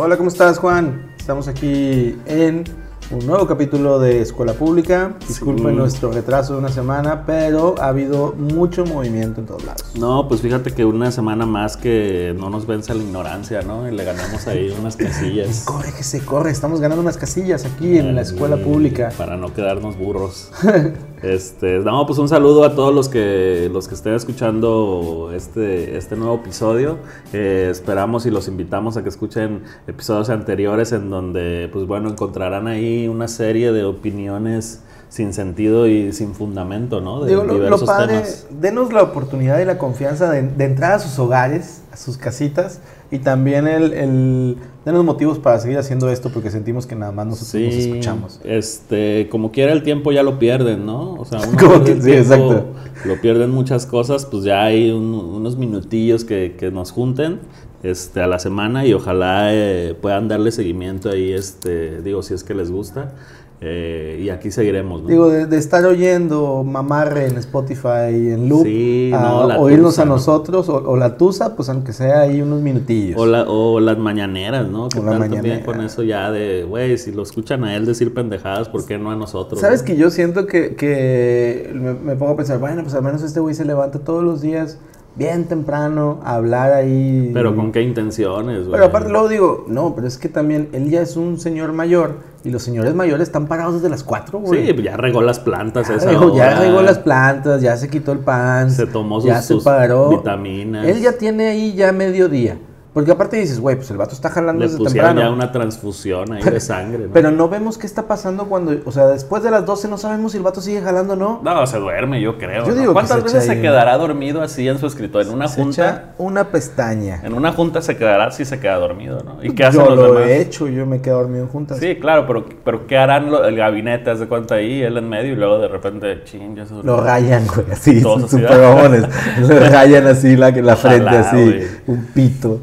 Hola, ¿cómo estás, Juan? Estamos aquí en un nuevo capítulo de Escuela Pública. Disculpen Sí. nuestro retraso de una semana, pero ha habido mucho movimiento en todos lados. No, pues fíjate que una semana más que no nos vence la ignorancia, ¿no? Y le ganamos ahí unas casillas. Corre, que se corre. Estamos ganando unas casillas aquí en la Escuela Pública. Para no quedarnos burros. Este, no, pues un saludo a todos los que los que estén escuchando este, este nuevo episodio. Eh, esperamos y los invitamos a que escuchen episodios anteriores en donde, pues bueno, encontrarán ahí una serie de opiniones sin sentido y sin fundamento, ¿no? De Digo, lo, lo diversos padre, temas. denos la oportunidad y la confianza de, de entrar a sus hogares, a sus casitas, y también el, el denos motivos para seguir haciendo esto, porque sentimos que nada más nosotros nos escuchamos. Este, como quiera el tiempo ya lo pierden, ¿no? O sea, uno Como pierde que el sí, tiempo, exacto. lo pierden muchas cosas, pues ya hay un- unos minutillos que, que nos junten este, a la semana y ojalá eh, puedan darle seguimiento ahí, este, digo, si es que les gusta. Eh, y aquí seguiremos, ¿no? Digo, de, de estar oyendo mamarre en Spotify en loop, Sí, a no, oírnos tusa, a ¿no? nosotros, o, o la tusa, pues aunque sea ahí unos minutillos. o, la- o las mañaneras, ¿no? Que la también con eso ya de, güey, si lo escuchan a él decir pendejadas, ¿por qué no a nosotros? ¿Sabes no? que yo siento que, que me, me pongo a pensar, bueno, pues al menos este güey se levanta todos los días bien temprano a hablar ahí. Pero con qué intenciones, güey. Pero aparte luego digo, no, pero es que también él ya es un señor mayor y los señores mayores están parados desde las 4, güey. Sí, ya regó las plantas Ya esa regó, ya regó las plantas, ya se quitó el pan. Se tomó ya sus- se sus paró. vitaminas. Él ya tiene ahí ya mediodía. Porque aparte dices, güey, pues el vato está jalando Le desde temprano. ya una transfusión ahí de sangre, ¿no? Pero no vemos qué está pasando cuando, o sea, después de las 12 no sabemos si el vato sigue jalando o no. No, se duerme, yo creo. Yo ¿no? digo que ¿Cuántas se veces se ahí- quedará dormido así en su escritorio? En una Se junta. echa una pestaña. En una junta se quedará si se queda dormido, ¿no? ¿Y qué hacen Yo los lo demás? he hecho, yo me quedo dormido en juntas. Sí, claro, pero, pero ¿qué harán lo- el gabinete? Haz de cuenta ahí, él en medio y luego de repente, ching, ya se durmió. Lo rayan, güey, así, ¿verdad? mamones. Lo rayan así la, la frente, Ojalá, así, un pito.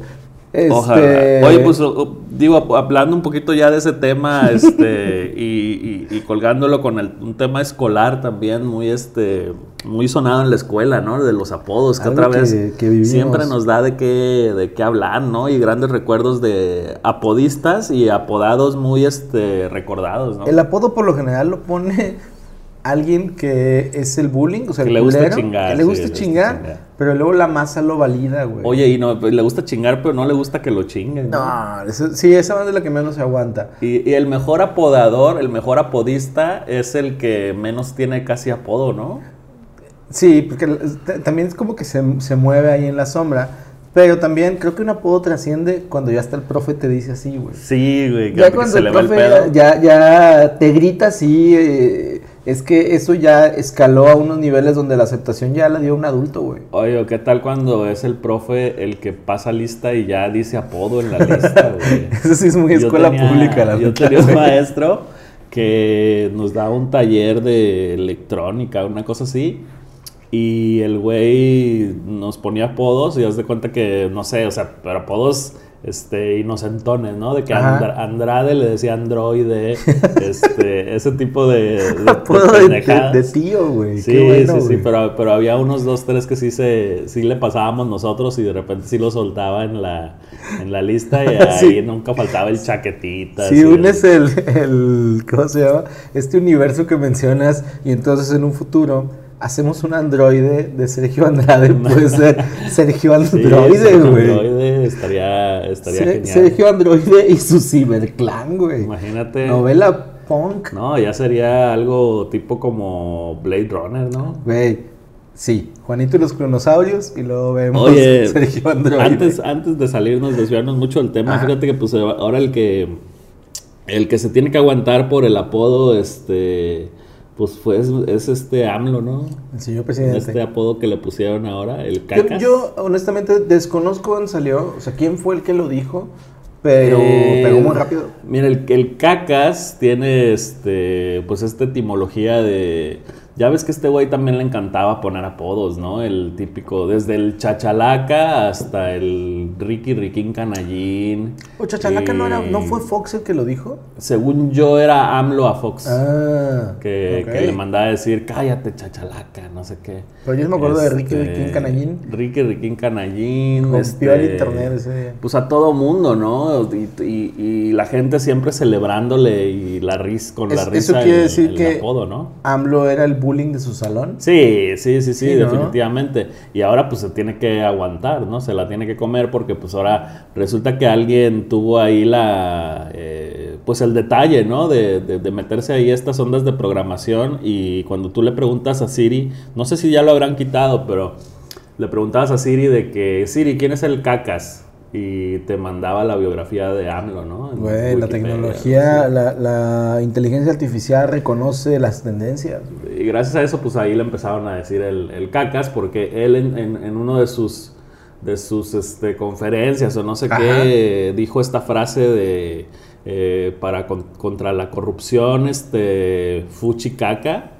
Este, Ojalá. Oye, pues o- digo, hablando un poquito ya de ese tema, este, y, y- y colgándolo con el- un tema escolar también muy, este, muy sonado en la escuela, ¿no? De los apodos, que Algo otra vez que- que vivimos. siempre nos da de qué, de qué hablar, ¿no? Y grandes recuerdos de apodistas y apodados muy, este, recordados, ¿no? El apodo por lo general lo pone alguien que es el bullying, o sea, Que el le gusta culero, chingar, que le sí, gusta le gusta chingar, pero luego la masa lo valida, güey. Oye, y no, pues, le gusta chingar, pero no le gusta que lo chinguen. ¿no? Eso- sí, esa banda es la que menos se aguanta. Y, y el mejor apodador, el mejor apodista es el que menos tiene casi apodo, ¿no? Sí, porque también es como que se, se mueve ahí en la sombra. Pero también creo que un apodo trasciende cuando ya está el profe te dice así, güey. Sí, güey, Ya cuando se el le va el profe pedo. ya, ya te grita así, eh, es que eso ya escaló a unos niveles donde la aceptación ya la dio un adulto, güey. Oye, ¿qué tal cuando es el profe el que pasa lista y ya dice apodo en la lista, güey? Eso sí es muy Yo escuela tenía- pública, la Yo tenía un maestro que nos daba un taller de electrónica, una cosa así. Y el güey nos ponía apodos y haz de cuenta que, no sé, o sea, pero apodos este, inocentones, ¿no? De que. Andra- Andrade le decía androide, este, ese tipo de, de, tío, güey. Sí, bueno, sí, sí, pero, pero había unos dos, tres que sí se, sí le pasábamos nosotros y de repente sí lo soltaba en la, en la lista y ahí Sí. nunca faltaba el chaquetita. Si unes el, el, ¿cómo se llama? Este universo que mencionas y entonces en un futuro hacemos un androide de Sergio Andrade, puede ser Sergio Androide, güey. Androide estaría, estaría Se- genial. Sergio Androide y su ciberclan, güey. Imagínate. Novela punk. No, ya sería algo tipo como Blade Runner, ¿no? Güey, sí. Juanito y los clonosaurios y luego vemos Oye, Sergio Androide. antes, antes de salirnos, desviarnos mucho del tema, Ajá. fíjate que pues ahora el que el que se tiene que aguantar por el apodo, este, pues fue es, es este AMLO, ¿no? El señor presidente. Este apodo que le pusieron ahora, el Yo, cacas. yo, honestamente desconozco dónde salió, o sea, quién fue el que lo dijo, pero Eh, pegó muy rápido. Mira, el, el cacas tiene este, pues esta etimología de, Ya ves que este güey también le encantaba poner apodos, ¿no? El típico, desde el Chachalaca hasta el Ricky Riquín Canallín. ¿O Chachalaca no, era, no fue Fox el que lo dijo? Según yo era AMLO a Fox. Ah. Que, que le mandaba a decir, cállate Chachalaca, no sé qué. Pero yo me acuerdo de Ricky Riquín Este, Canallín. Ricky Riquín Canallín. Este, el internet ese día. Pues a todo mundo, ¿no? Y, y- y la gente siempre celebrándole y la risa, con la risa eso quiere el- decir el que- apodo, ¿no? AMLO era el bullying de su salón. Sí, sí, sí, sí, Sí, ¿no? definitivamente. Y ahora pues se tiene que aguantar, ¿no? Se la tiene que comer porque pues ahora resulta que alguien tuvo ahí la, eh, pues el detalle, ¿no? De, de- de meterse ahí estas ondas de programación y cuando tú le preguntas a Siri, no sé si ya lo habrán quitado, pero le preguntabas a Siri de que, Siri, ¿quién es el cacas? Y te mandaba la biografía de AMLO, ¿no? En Güey, la tecnología, sí. la, la inteligencia artificial reconoce las tendencias. Y gracias a eso, pues ahí le empezaron a decir el, el cacas, porque él en, en- en uno de sus, de sus este, conferencias o no sé Ajá. qué, dijo esta frase de eh, para con- contra la corrupción, este, fuchi caca.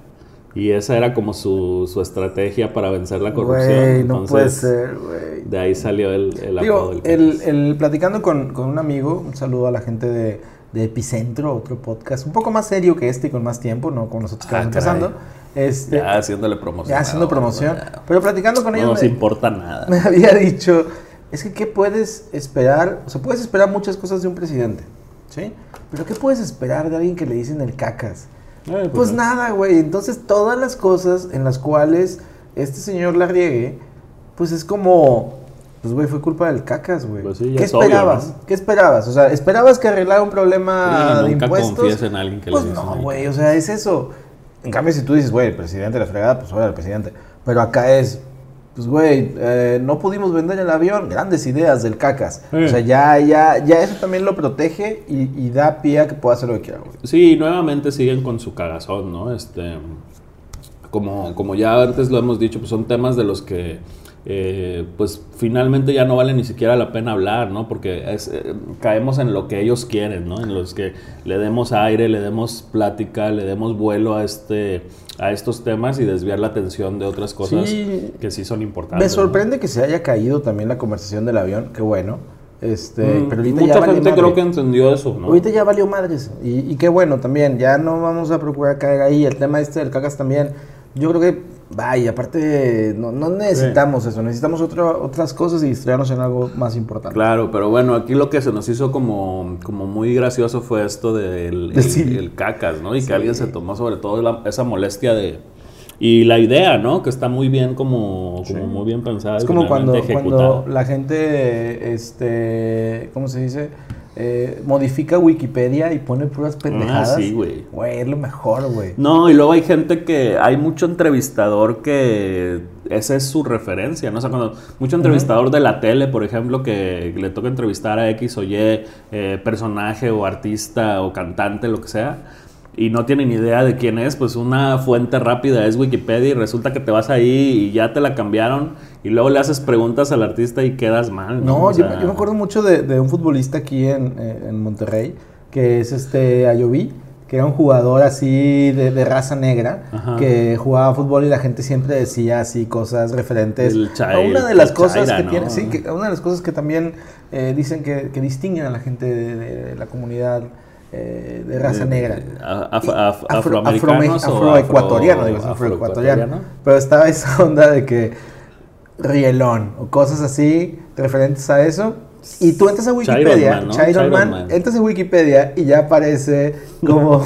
Y esa era como su, su estrategia para vencer la corrupción. Güey, no Entonces, puede ser, güey. De ahí salió el, el apodo del el, el- platicando con, con un amigo, un saludo a la gente de, de Epicentro, otro podcast, un poco más serio que este y con más tiempo, no con nosotros que Ah, caray. empezando. Este, Ya haciéndole promoción. ya haciendo No, promoción. ya. Pero platicando con No ellos nos me, importa nada. me había dicho, es que ¿qué puedes esperar? O sea, puedes esperar muchas cosas de un presidente, ¿sí? Pero ¿qué puedes esperar de alguien que le dicen el cacas? Eh, Pues nada, güey. Entonces todas las cosas en las cuales este señor la riegue, pues es como, pues güey, fue culpa del cacas, güey. Pues sí, ya ¿Qué es obvio, esperabas? ¿no? ¿Qué esperabas? O sea, ¿esperabas que arreglara un problema Sí, de nunca impuestos? confíes en alguien que pues no, güey, o sea, es eso. En cambio, si tú dices, güey, el presidente de la fregada, pues ahora el presidente. Pero acá es, pues güey, eh, no pudimos vender el avión, grandes ideas del cacas. Sí. O sea, ya, ya, ya eso también lo protege y, y da pie a que pueda hacer lo que quiera, güey. Sí, nuevamente siguen con su cagazón, ¿no? Este, como, como ya antes lo hemos dicho, pues son temas de los que, eh, pues finalmente ya no vale ni siquiera la pena hablar, ¿no? Porque es, eh, caemos en lo que ellos quieren, ¿no? En los que le demos aire, le demos plática, le demos vuelo a este a estos temas y desviar la atención de otras cosas Sí. que sí son importantes. Me sorprende que se haya caído también la conversación del avión, qué bueno. Este, ¿no? Mm, pero ahorita Mucha ya gente creo que entendió eso, ¿no? Ahorita ya valió madres. Y, y qué bueno también. Ya no vamos a procurar caer ahí. El tema este del cacas también. Yo creo que, vaya, aparte, no, no necesitamos eso. Necesitamos otro- otras cosas y distraernos en algo más importante. Claro, pero bueno, aquí lo que se nos hizo como, como muy gracioso fue esto del el, Sí. el cacas, ¿no? Y que alguien se tomó sobre todo la- esa molestia de... Y la idea, ¿no? Que está muy bien como, como muy bien pensada. Es como cuando, cuando la gente, este, ¿cómo se dice? Eh, modifica Wikipedia y pone puras pendejadas. Ah, sí, güey. Güey, es lo mejor, güey. No, y luego hay gente que, hay mucho entrevistador que esa es su referencia, ¿no? O sea, cuando mucho entrevistador de la tele, por ejemplo, que le toca entrevistar a X o Y eh, personaje o artista o cantante, lo que sea, y no tienen idea de quién es, pues una fuente rápida es Wikipedia y resulta que te vas ahí y ya te la cambiaron y luego le haces preguntas al artista y quedas mal. No, O yo, sea, yo me acuerdo mucho de, de un futbolista aquí en, en Monterrey, que es este Ayoví, que era un jugador así de, de raza negra, Ajá. que jugaba fútbol y la gente siempre decía así cosas referentes El una de el las cosas chaira, que ¿no? tiene, sí, que una de las cosas que también eh, dicen que, que distinguen a la gente de, de la comunidad eh, de raza de- negra. af- afro- afroamericanos o afroecuatoriano, afro- afroecuatoriano. afroecuatoriano. Pero estaba esa onda de que rielón o cosas así referentes a eso. Y tú entras a Wikipedia, Chiron Man, ¿no? Chiron Chiron Man, Man. entras a Wikipedia y ya aparece como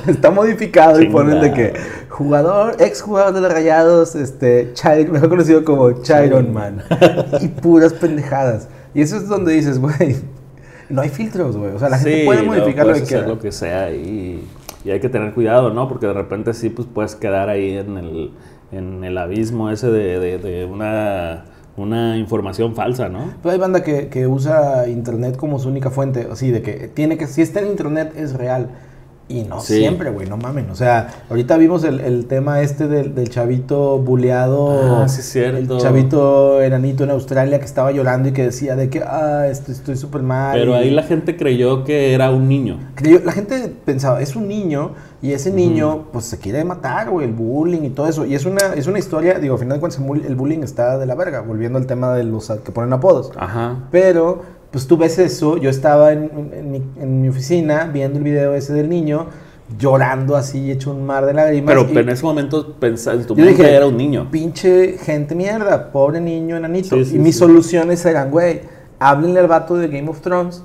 está modificado y ponen de que jugador, ex jugador de los Rayados, este, Chiron, mejor conocido como Chiron Man. y puras pendejadas. Y eso es donde dices, güey, no hay filtros, güey. O sea, la gente Sí, puede no, modificar lo que quiera. lo que sea y, y hay que tener cuidado, ¿no? Porque de repente sí, pues puedes quedar ahí en el, en el abismo ese de, de- de una, una información falsa, ¿no? Pero hay banda que, que usa internet como su única fuente, así de que tiene que, si está en internet es real. Y no siempre, güey, no mamen. O sea, ahorita vimos el, tema este del, chavito buleado. Ah, sí, cierto. El chavito enanito en Australia que estaba llorando y que decía de que, ah, estoy súper mal. Pero ahí la gente creyó que era un niño. la gente pensaba, es un niño y ese niño, pues se quiere matar, güey, el bullying y todo eso. Y es una, es una historia, digo, al final de cuentas, el bullying está de la verga, volviendo al tema de los que ponen apodos. Ajá. Pero pues tú ves eso, yo estaba en, mi, oficina viendo el video ese del niño, llorando así, hecho un mar de lágrimas. Pero en ese momento pensaste, tu mente dije, era un niño. Pinche gente mierda, pobre niño enanito. y mis soluciones eran, güey, háblenle al vato de Game of Thrones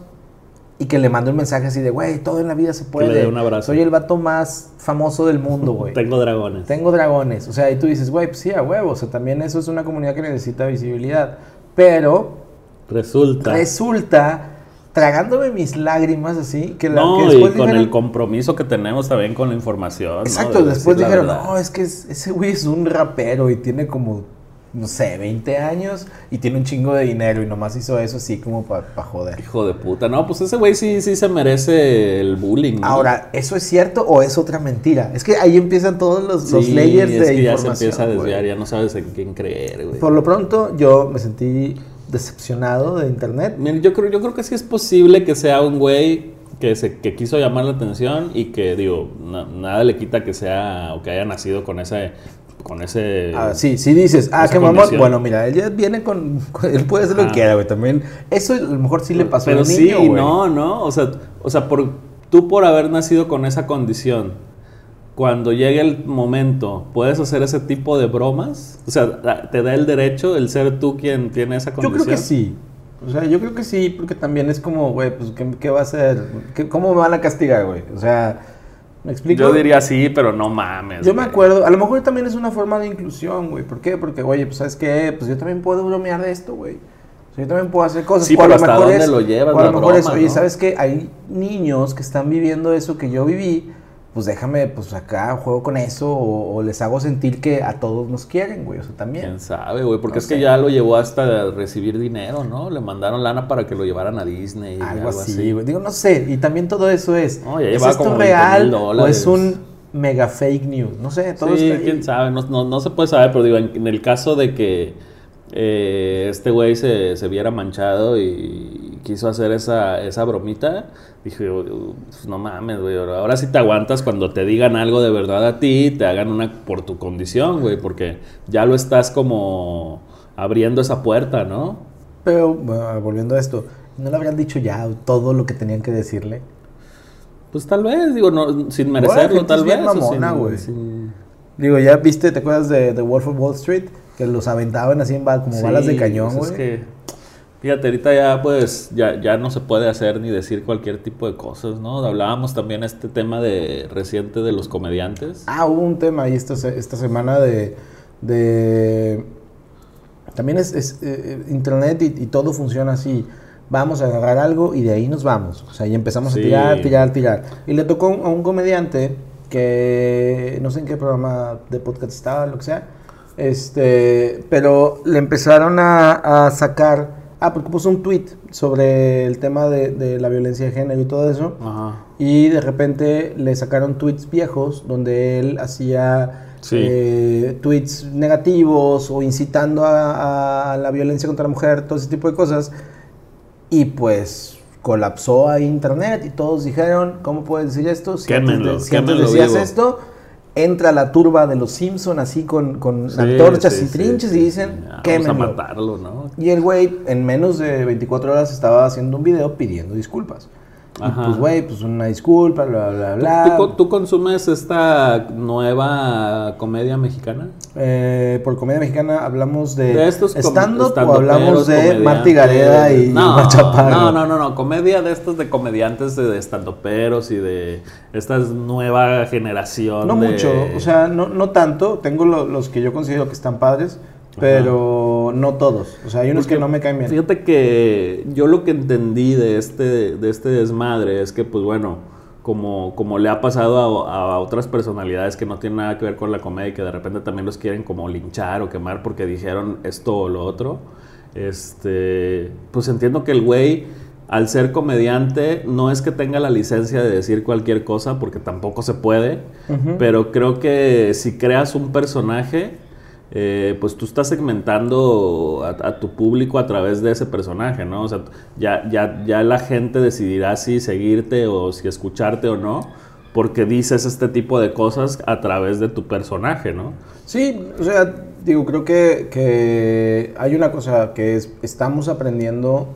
y que le mande un mensaje así de, güey, todo en la vida se puede. le dé un abrazo. Soy el vato más famoso del mundo, güey. Tengo dragones. Tengo dragones. O sea, y tú dices, güey, pues sí, a huevo. O sea, también eso es una comunidad que necesita visibilidad. Pero Resulta. Resulta, tragándome mis lágrimas así, que, la, no, y con el compromiso que tenemos también con la información. Exacto, después dijeron, no, es que ese güey es un rapero y tiene como, no sé, 20 años y tiene un chingo de dinero y nomás hizo eso así como para joder. Hijo de puta, no, pues ese güey sí, sí se merece el bullying. Ahora, ¿eso es cierto o es otra mentira? Es que ahí empiezan todos los, los layers es de que ya se empieza a desviar, ya no sabes en quién creer, güey. Por lo pronto, yo me sentí decepcionado de internet. yo creo, yo creo que sí es posible que sea un güey que, se, que quiso llamar la atención y que, digo, nada le quita que sea o que haya nacido con ese con ese ah, sí sí dices ah qué mamón bueno mira él ya viene con, él puede hacer lo que quiera güey también eso a lo mejor sí le pasó pero sí niño, no no o sea o sea por tú por haber nacido con esa condición cuando llegue el momento, ¿puedes hacer ese tipo de bromas? O sea, ¿te da el derecho el ser tú quien tiene esa condición? Yo creo que sí. O sea, yo creo que sí, porque también es como, güey, pues, ¿qué, va a hacer? ¿Cómo me van a castigar, güey? O sea, ¿me explico? Yo diría sí, pero no mames. Yo me acuerdo, a lo mejor también es una forma de inclusión, güey. ¿Por qué? Porque, güey, pues, ¿sabes qué? Pues yo también puedo bromear de esto, güey. O sea, yo también puedo hacer cosas. Sí, pero hasta dónde lo llevas, a lo mejor es, oye, ¿sabes qué? Hay niños que están viviendo eso que yo viví pues déjame, pues acá juego con eso o, les hago sentir que a todos nos quieren, güey, o sea, también. ¿Quién sabe, güey? Porque es que ya lo llevó hasta recibir dinero, ¿no? Le mandaron lana para que lo llevaran a Disney. Algo, así, güey. Digo, no sé, y también todo eso es, ¿es esto real o es un mega fake news? No sé, todo Sí, quién sabe, no, no, no, se puede saber, pero digo, en, el caso de que eh, este güey se, se viera manchado y quiso hacer esa, esa bromita Dije, pues no mames, güey, ahora sí te aguantas cuando te digan algo de verdad a ti, te hagan una por tu condición, güey, porque ya lo estás como abriendo esa puerta, ¿no? Pero, volviendo a esto, ¿no le habrían dicho ya todo lo que tenían que decirle? Pues tal vez, digo, no, sin merecerlo, tal vez. Mamona, güey. Digo, ya viste, ¿te acuerdas de The Wolf of Wall Street? Que los aventaban así en como balas de cañón, pues güey. es que Fíjate, ahorita ya pues ya, ya no se puede hacer ni decir cualquier tipo de cosas, ¿no? Hablábamos también este tema de reciente de los comediantes. Ah, hubo un tema ahí esta, esta semana de, de también es, es eh, internet y, todo funciona así. Vamos a agarrar algo y de ahí nos vamos. O sea, y empezamos a tirar, tirar, tirar. Y le tocó a un comediante que no sé en qué programa de podcast estaba, lo que sea. Este, pero le empezaron a, a sacar Ah, porque puso un tweet sobre el tema de, la violencia de género y todo eso. Y de repente le sacaron tweets viejos donde él hacía eh, tweets negativos o incitando a, la violencia contra la mujer, todo ese tipo de cosas. Y pues colapsó a internet y todos dijeron, ¿cómo puedes decir esto? Si antes, si decías esto, entra la turba de los Simpson así con, con antorchas y trinches y dicen, que Vamos a matarlo, ¿no? Y el güey en menos de 24 horas estaba haciendo un video pidiendo disculpas pues, güey, pues una disculpa, bla, bla, bla. ¿Tú, consumes esta nueva comedia mexicana? Eh, por comedia mexicana hablamos de, de estos stand-up o hablamos de Marty Gareda y no, No, no, no, no, comedia de estos de comediantes de estandoperos y de esta nueva generación. No mucho, o sea, no, no tanto. Tengo los que yo considero que están padres. Pero no todos. O sea, hay unos que no me caen bien. Fíjate que yo lo que entendí de este, de este desmadre es que, pues bueno, como, como le ha pasado a, otras personalidades que no tienen nada que ver con la comedia y que de repente también los quieren como linchar o quemar porque dijeron esto o lo otro, este, pues entiendo que el güey al ser comediante, no es que tenga la licencia de decir cualquier cosa, porque tampoco se puede, pero creo que si creas un personaje, eh, pues tú estás segmentando a, tu público a través de ese personaje, ¿no? O sea, ya, ya, ya la gente decidirá si seguirte o si escucharte o no, porque dices este tipo de cosas a través de tu personaje, ¿no? Sí, o sea, digo, creo que, que hay una cosa que es, estamos aprendiendo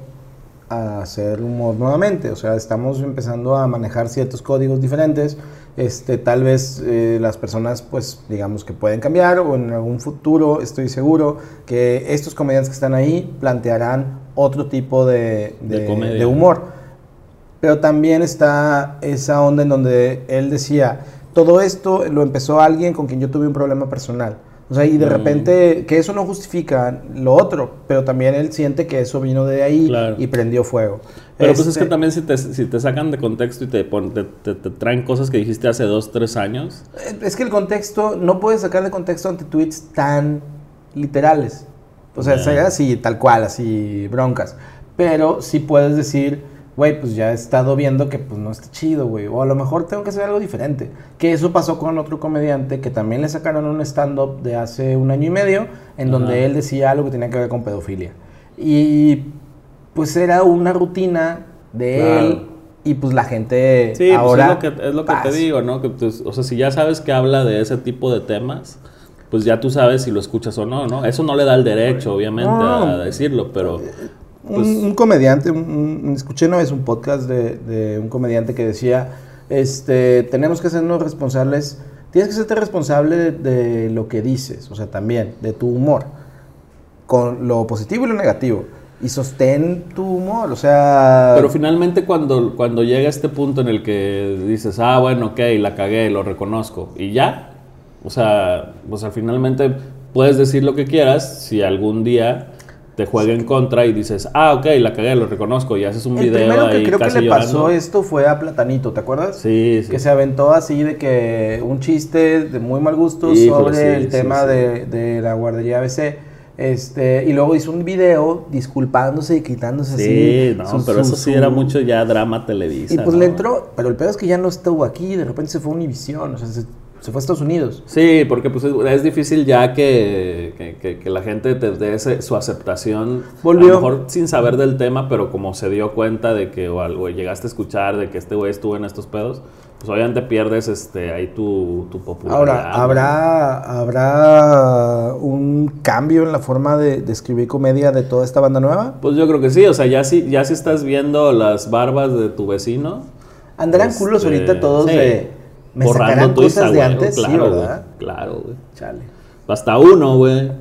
a hacer humor nuevamente. O sea, estamos empezando a manejar ciertos códigos diferentes. Este, tal vez eh, las personas, pues, digamos que pueden cambiar o en algún futuro estoy seguro que estos comediantes que están ahí plantearán otro tipo de, de humor. Pero también está esa onda en donde él decía, todo esto lo empezó alguien con quien yo tuve un problema personal. O sea, y de mm. repente, que eso no justifica lo otro, pero también él siente que eso vino de ahí y prendió fuego. Pero pues es que este también si te, si te sacan de contexto y te, te, te, traen cosas que dijiste hace dos, tres años. Eh, es que el contexto, no puedes sacar de contexto ante tweets tan literales. O sea, sea así, tal cual, así, broncas. Pero sí puedes decir güey, pues ya he estado viendo que pues no está chido, güey. O a lo mejor tengo que hacer algo diferente. Que eso pasó con otro comediante que también le sacaron un stand-up de hace un año y medio, en donde él decía algo que tenía que ver con pedofilia. Y pues era una rutina de él. Y pues la gente sí, ahora... Pues es lo que, es lo que te digo, ¿no? Que, pues, o sea, si ya sabes que habla de ese tipo de temas, pues ya tú sabes si lo escuchas o no, ¿no? Eso no le da el derecho, obviamente, a decirlo, pero pues un, comediante, escuché una vez un podcast de, un comediante que decía, este, tenemos que hacernos responsables, tienes que serte responsable de, lo que dices, o sea, también, de tu humor, con lo positivo y lo negativo. Y sostén tu humor, o sea... Pero finalmente cuando, cuando llega este punto en el que dices, ah, bueno, ok, la cagué, lo reconozco, y ya, o sea, pues al finalmente puedes decir lo que quieras si algún día te juega en contra y dices, ah, ok, la cagué, lo reconozco, y haces un video primero que creo que le pasó esto fue a Platanito, ¿te acuerdas? Sí, sí. Que se aventó así de que un chiste de muy mal gusto sobre el tema de, de, la guardería ABC. Este, y luego hizo un video disculpándose y quitándose así. Sí, no, pero eso sí era mucho ya drama televisa. Y pues le entró, pero el peor es que ya no estuvo aquí, de repente se fue a Univision, o sea, se se fue a Estados Unidos. Sí, porque pues es, difícil ya que, que, la gente te dé su aceptación, Volvió. a lo mejor sin saber del tema, pero como se dio cuenta de que o algo llegaste a escuchar de que este güey estuvo en estos pedos, pues obviamente pierdes este ahí tu, tu popularidad. Ahora, ¿habrá, ¿habrá un cambio en la forma de, escribir comedia de toda esta banda nueva? Pues yo creo que sí, o sea, ya si, ya si estás viendo las barbas de tu vecino. Andarán culos ahorita este, todos de me borrando cosas de antes, claro, sí, ¿verdad? claro, güey. Chale. Hasta uno, güey.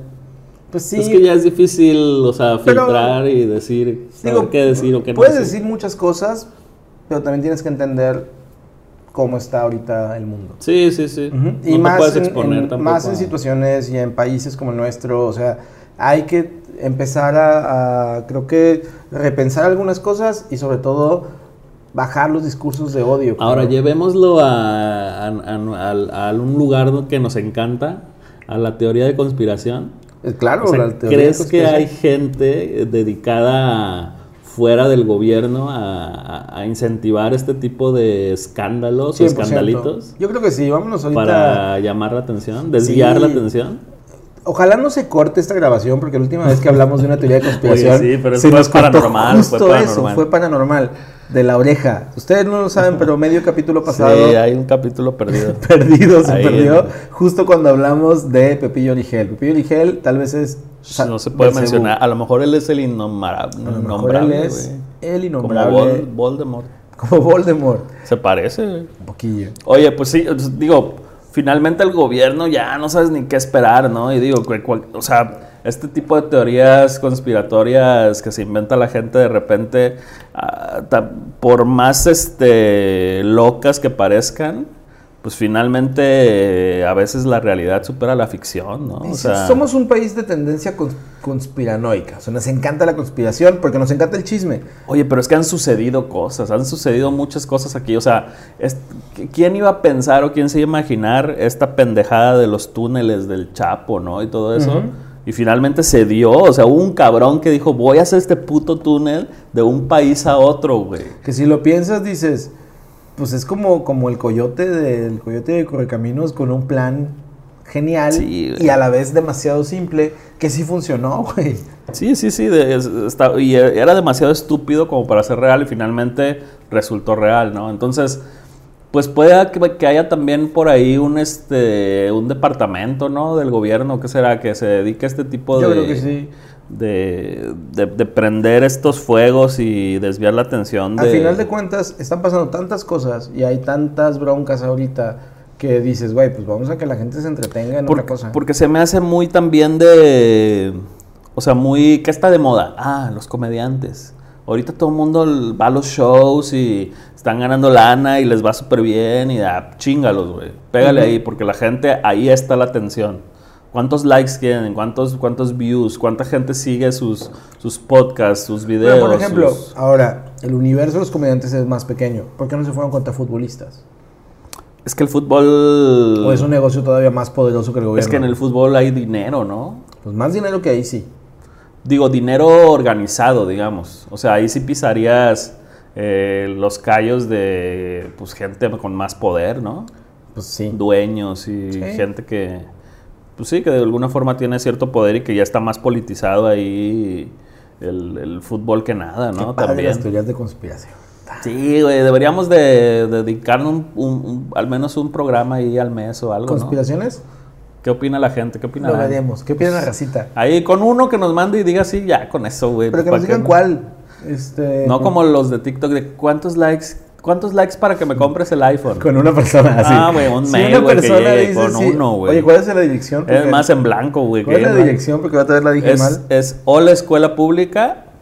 Pues sí. Es que ya es difícil, o sea, filtrar y decir digo, qué decir o qué no. Puedes decir muchas cosas, pero también tienes que entender cómo está ahorita el mundo. Sí, sí, sí. Y más, puedes exponer en, más en situaciones y en países como el nuestro, o sea, hay que empezar a creo que, repensar algunas cosas y sobre todo bajar los discursos de odio. Ahora, llevémoslo a, a, un lugar que nos encanta, a la teoría de conspiración. Eh, claro, la teoría ¿crees que hay gente dedicada fuera del gobierno a, incentivar este tipo de escándalos o escandalitos? Yo creo que sí, vámonos ahorita. Para llamar la atención, desviar la atención. Ojalá no se corte esta grabación porque la última vez que hablamos de una teoría de conspiración sí, pero se fue paranormal, justo fue paranormal. eso, fue paranormal de la oreja. Ustedes no lo saben, pero medio capítulo pasado. Sí, hay un capítulo perdido. perdido, se perdió. Justo cuando hablamos de Pepillo Origel. Pepillo Origel tal vez es. no se puede mencionar. A lo mejor él es el innombrable. él es el innombrable. Como Voldemort. Como Voldemort. Se parece, Un poquillo. Oye, pues sí, digo, finalmente el gobierno ya no sabes ni qué esperar, ¿no? Y digo, o sea este tipo de teorías conspiratorias que se inventa la gente de repente, ah, por más este, locas que parezcan, pues finalmente a veces la realidad supera la ficción, ¿no? O sea, somos un país de tendencia conspiranoica, o sea, nos encanta la conspiración porque nos encanta el chisme. Oye, pero es que han sucedido cosas, han sucedido muchas cosas aquí, o sea, ¿quién iba a pensar o quién se iba a imaginar esta pendejada de los túneles del Chapo, ¿no? Y todo eso Y finalmente se dio, o sea, hubo un cabrón que dijo, voy a hacer este puto túnel de un país a otro, güey. Que si lo piensas, dices, pues es como, como el coyote del coyote de Correcaminos con un plan genial Sí, y a la vez demasiado simple, que sí funcionó, güey. Sí, sí, sí, de- es- está- y era demasiado estúpido como para ser real y finalmente resultó real, ¿no? Entonces, pues puede que, que haya también por ahí un, este, un departamento, ¿no? Del gobierno, ¿qué será? Que se dedique a este tipo Yo de... creo que sí. De, de- de prender estos fuegos y desviar la atención de... Al final de cuentas, están pasando tantas cosas y hay tantas broncas ahorita que dices, güey, pues vamos a que la gente se entretenga en Por- otra cosa. Porque se me hace muy también de. O sea, muy. ¿Qué está de moda? Ah, los comediantes. Ahorita todo el mundo va a los shows y están ganando lana y les va súper bien y ah, chingalos, güey. Pégale ahí porque la gente, ahí está la atención. ¿Cuántos likes tienen? ¿Cuántos, cuántos views? ¿Cuánta gente sigue sus, sus podcasts, sus videos? Por ejemplo, sus- ahora, el universo de los comediantes es más pequeño. ¿Por qué no se fueron contra futbolistas? Es que el fútbol... ¿O es un negocio todavía más poderoso que el gobierno? es que en el fútbol hay dinero, ¿no? Pues más dinero que ahí sí. Digo, dinero organizado, digamos. O sea, ahí sí pisarías eh, los callos de pues, gente con más poder, ¿no? Pues sí. Dueños y Sí. gente que, pues sí, que de alguna forma tiene cierto poder y que ya está más politizado ahí el, el fútbol que nada, Qué ¿no? padre También. las teorías de conspiración. Sí, güey, deberíamos de, de dedicarnos un, un- un- al menos un programa ahí al mes o algo, ¿no? ¿Conspiraciones? ¿Qué opina la gente? ¿Qué opina Lo veremos. ¿Qué piensa la racita? Ahí con uno que nos mande y diga sí, ya con eso, güey. Pero que ¿para nos qué digan cuál. Este, No como los de TikTok de cuántos likes, cuántos likes para que me compres el iPhone. Con una persona así. Ah, güey, un Si mail, una que persona llegue dice, con sí, uno, güey. Oye, ¿cuál es la dirección? Es más en blanco, güey. ¿Cuál que es la dirección? Porque otra vez la dije Es, mal. es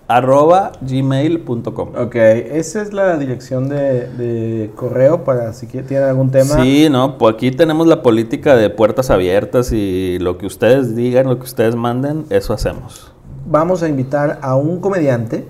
arroba gmail.com. Ok, esa es la dirección de, de correo para si tienen algún tema. Sí, no, pues aquí tenemos la política de puertas abiertas y lo que ustedes digan, lo que ustedes manden, eso hacemos. Vamos a invitar a un comediante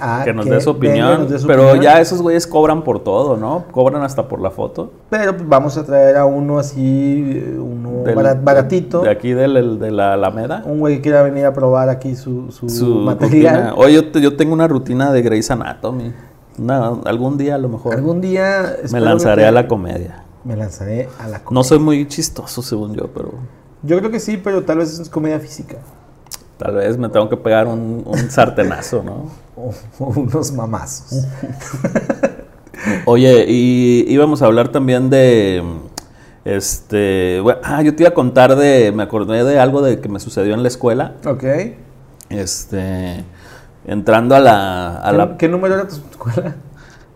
a que nos dé su opinión. nos dé su pero opinión. ya esos güeyes cobran por todo, ¿no? Cobran hasta por la foto. Pero pues, vamos a traer a uno así, eh, uno Del- baratito. De aquí del, el- de la Alameda. Un güey que quiera venir a probar aquí su, su, su material. rutina. Oye, yo, te- yo tengo una rutina de Grey's Anatomy. Una- algún día a lo mejor Algún día me lanzaré que- a la comedia. Me lanzaré a la No comedia. soy muy chistoso según yo, pero Yo creo que sí, pero tal vez es comedia física. Tal vez me tengo que pegar un, un sartenazo, ¿no? O, o unos mamazos. Oye, y íbamos a hablar también de... Este... bueno, ah, yo te iba a contar de... Me acordé de algo de que me sucedió en la escuela. ok. Este... Entrando a la... A ¿Qué, la qué número era tu escuela?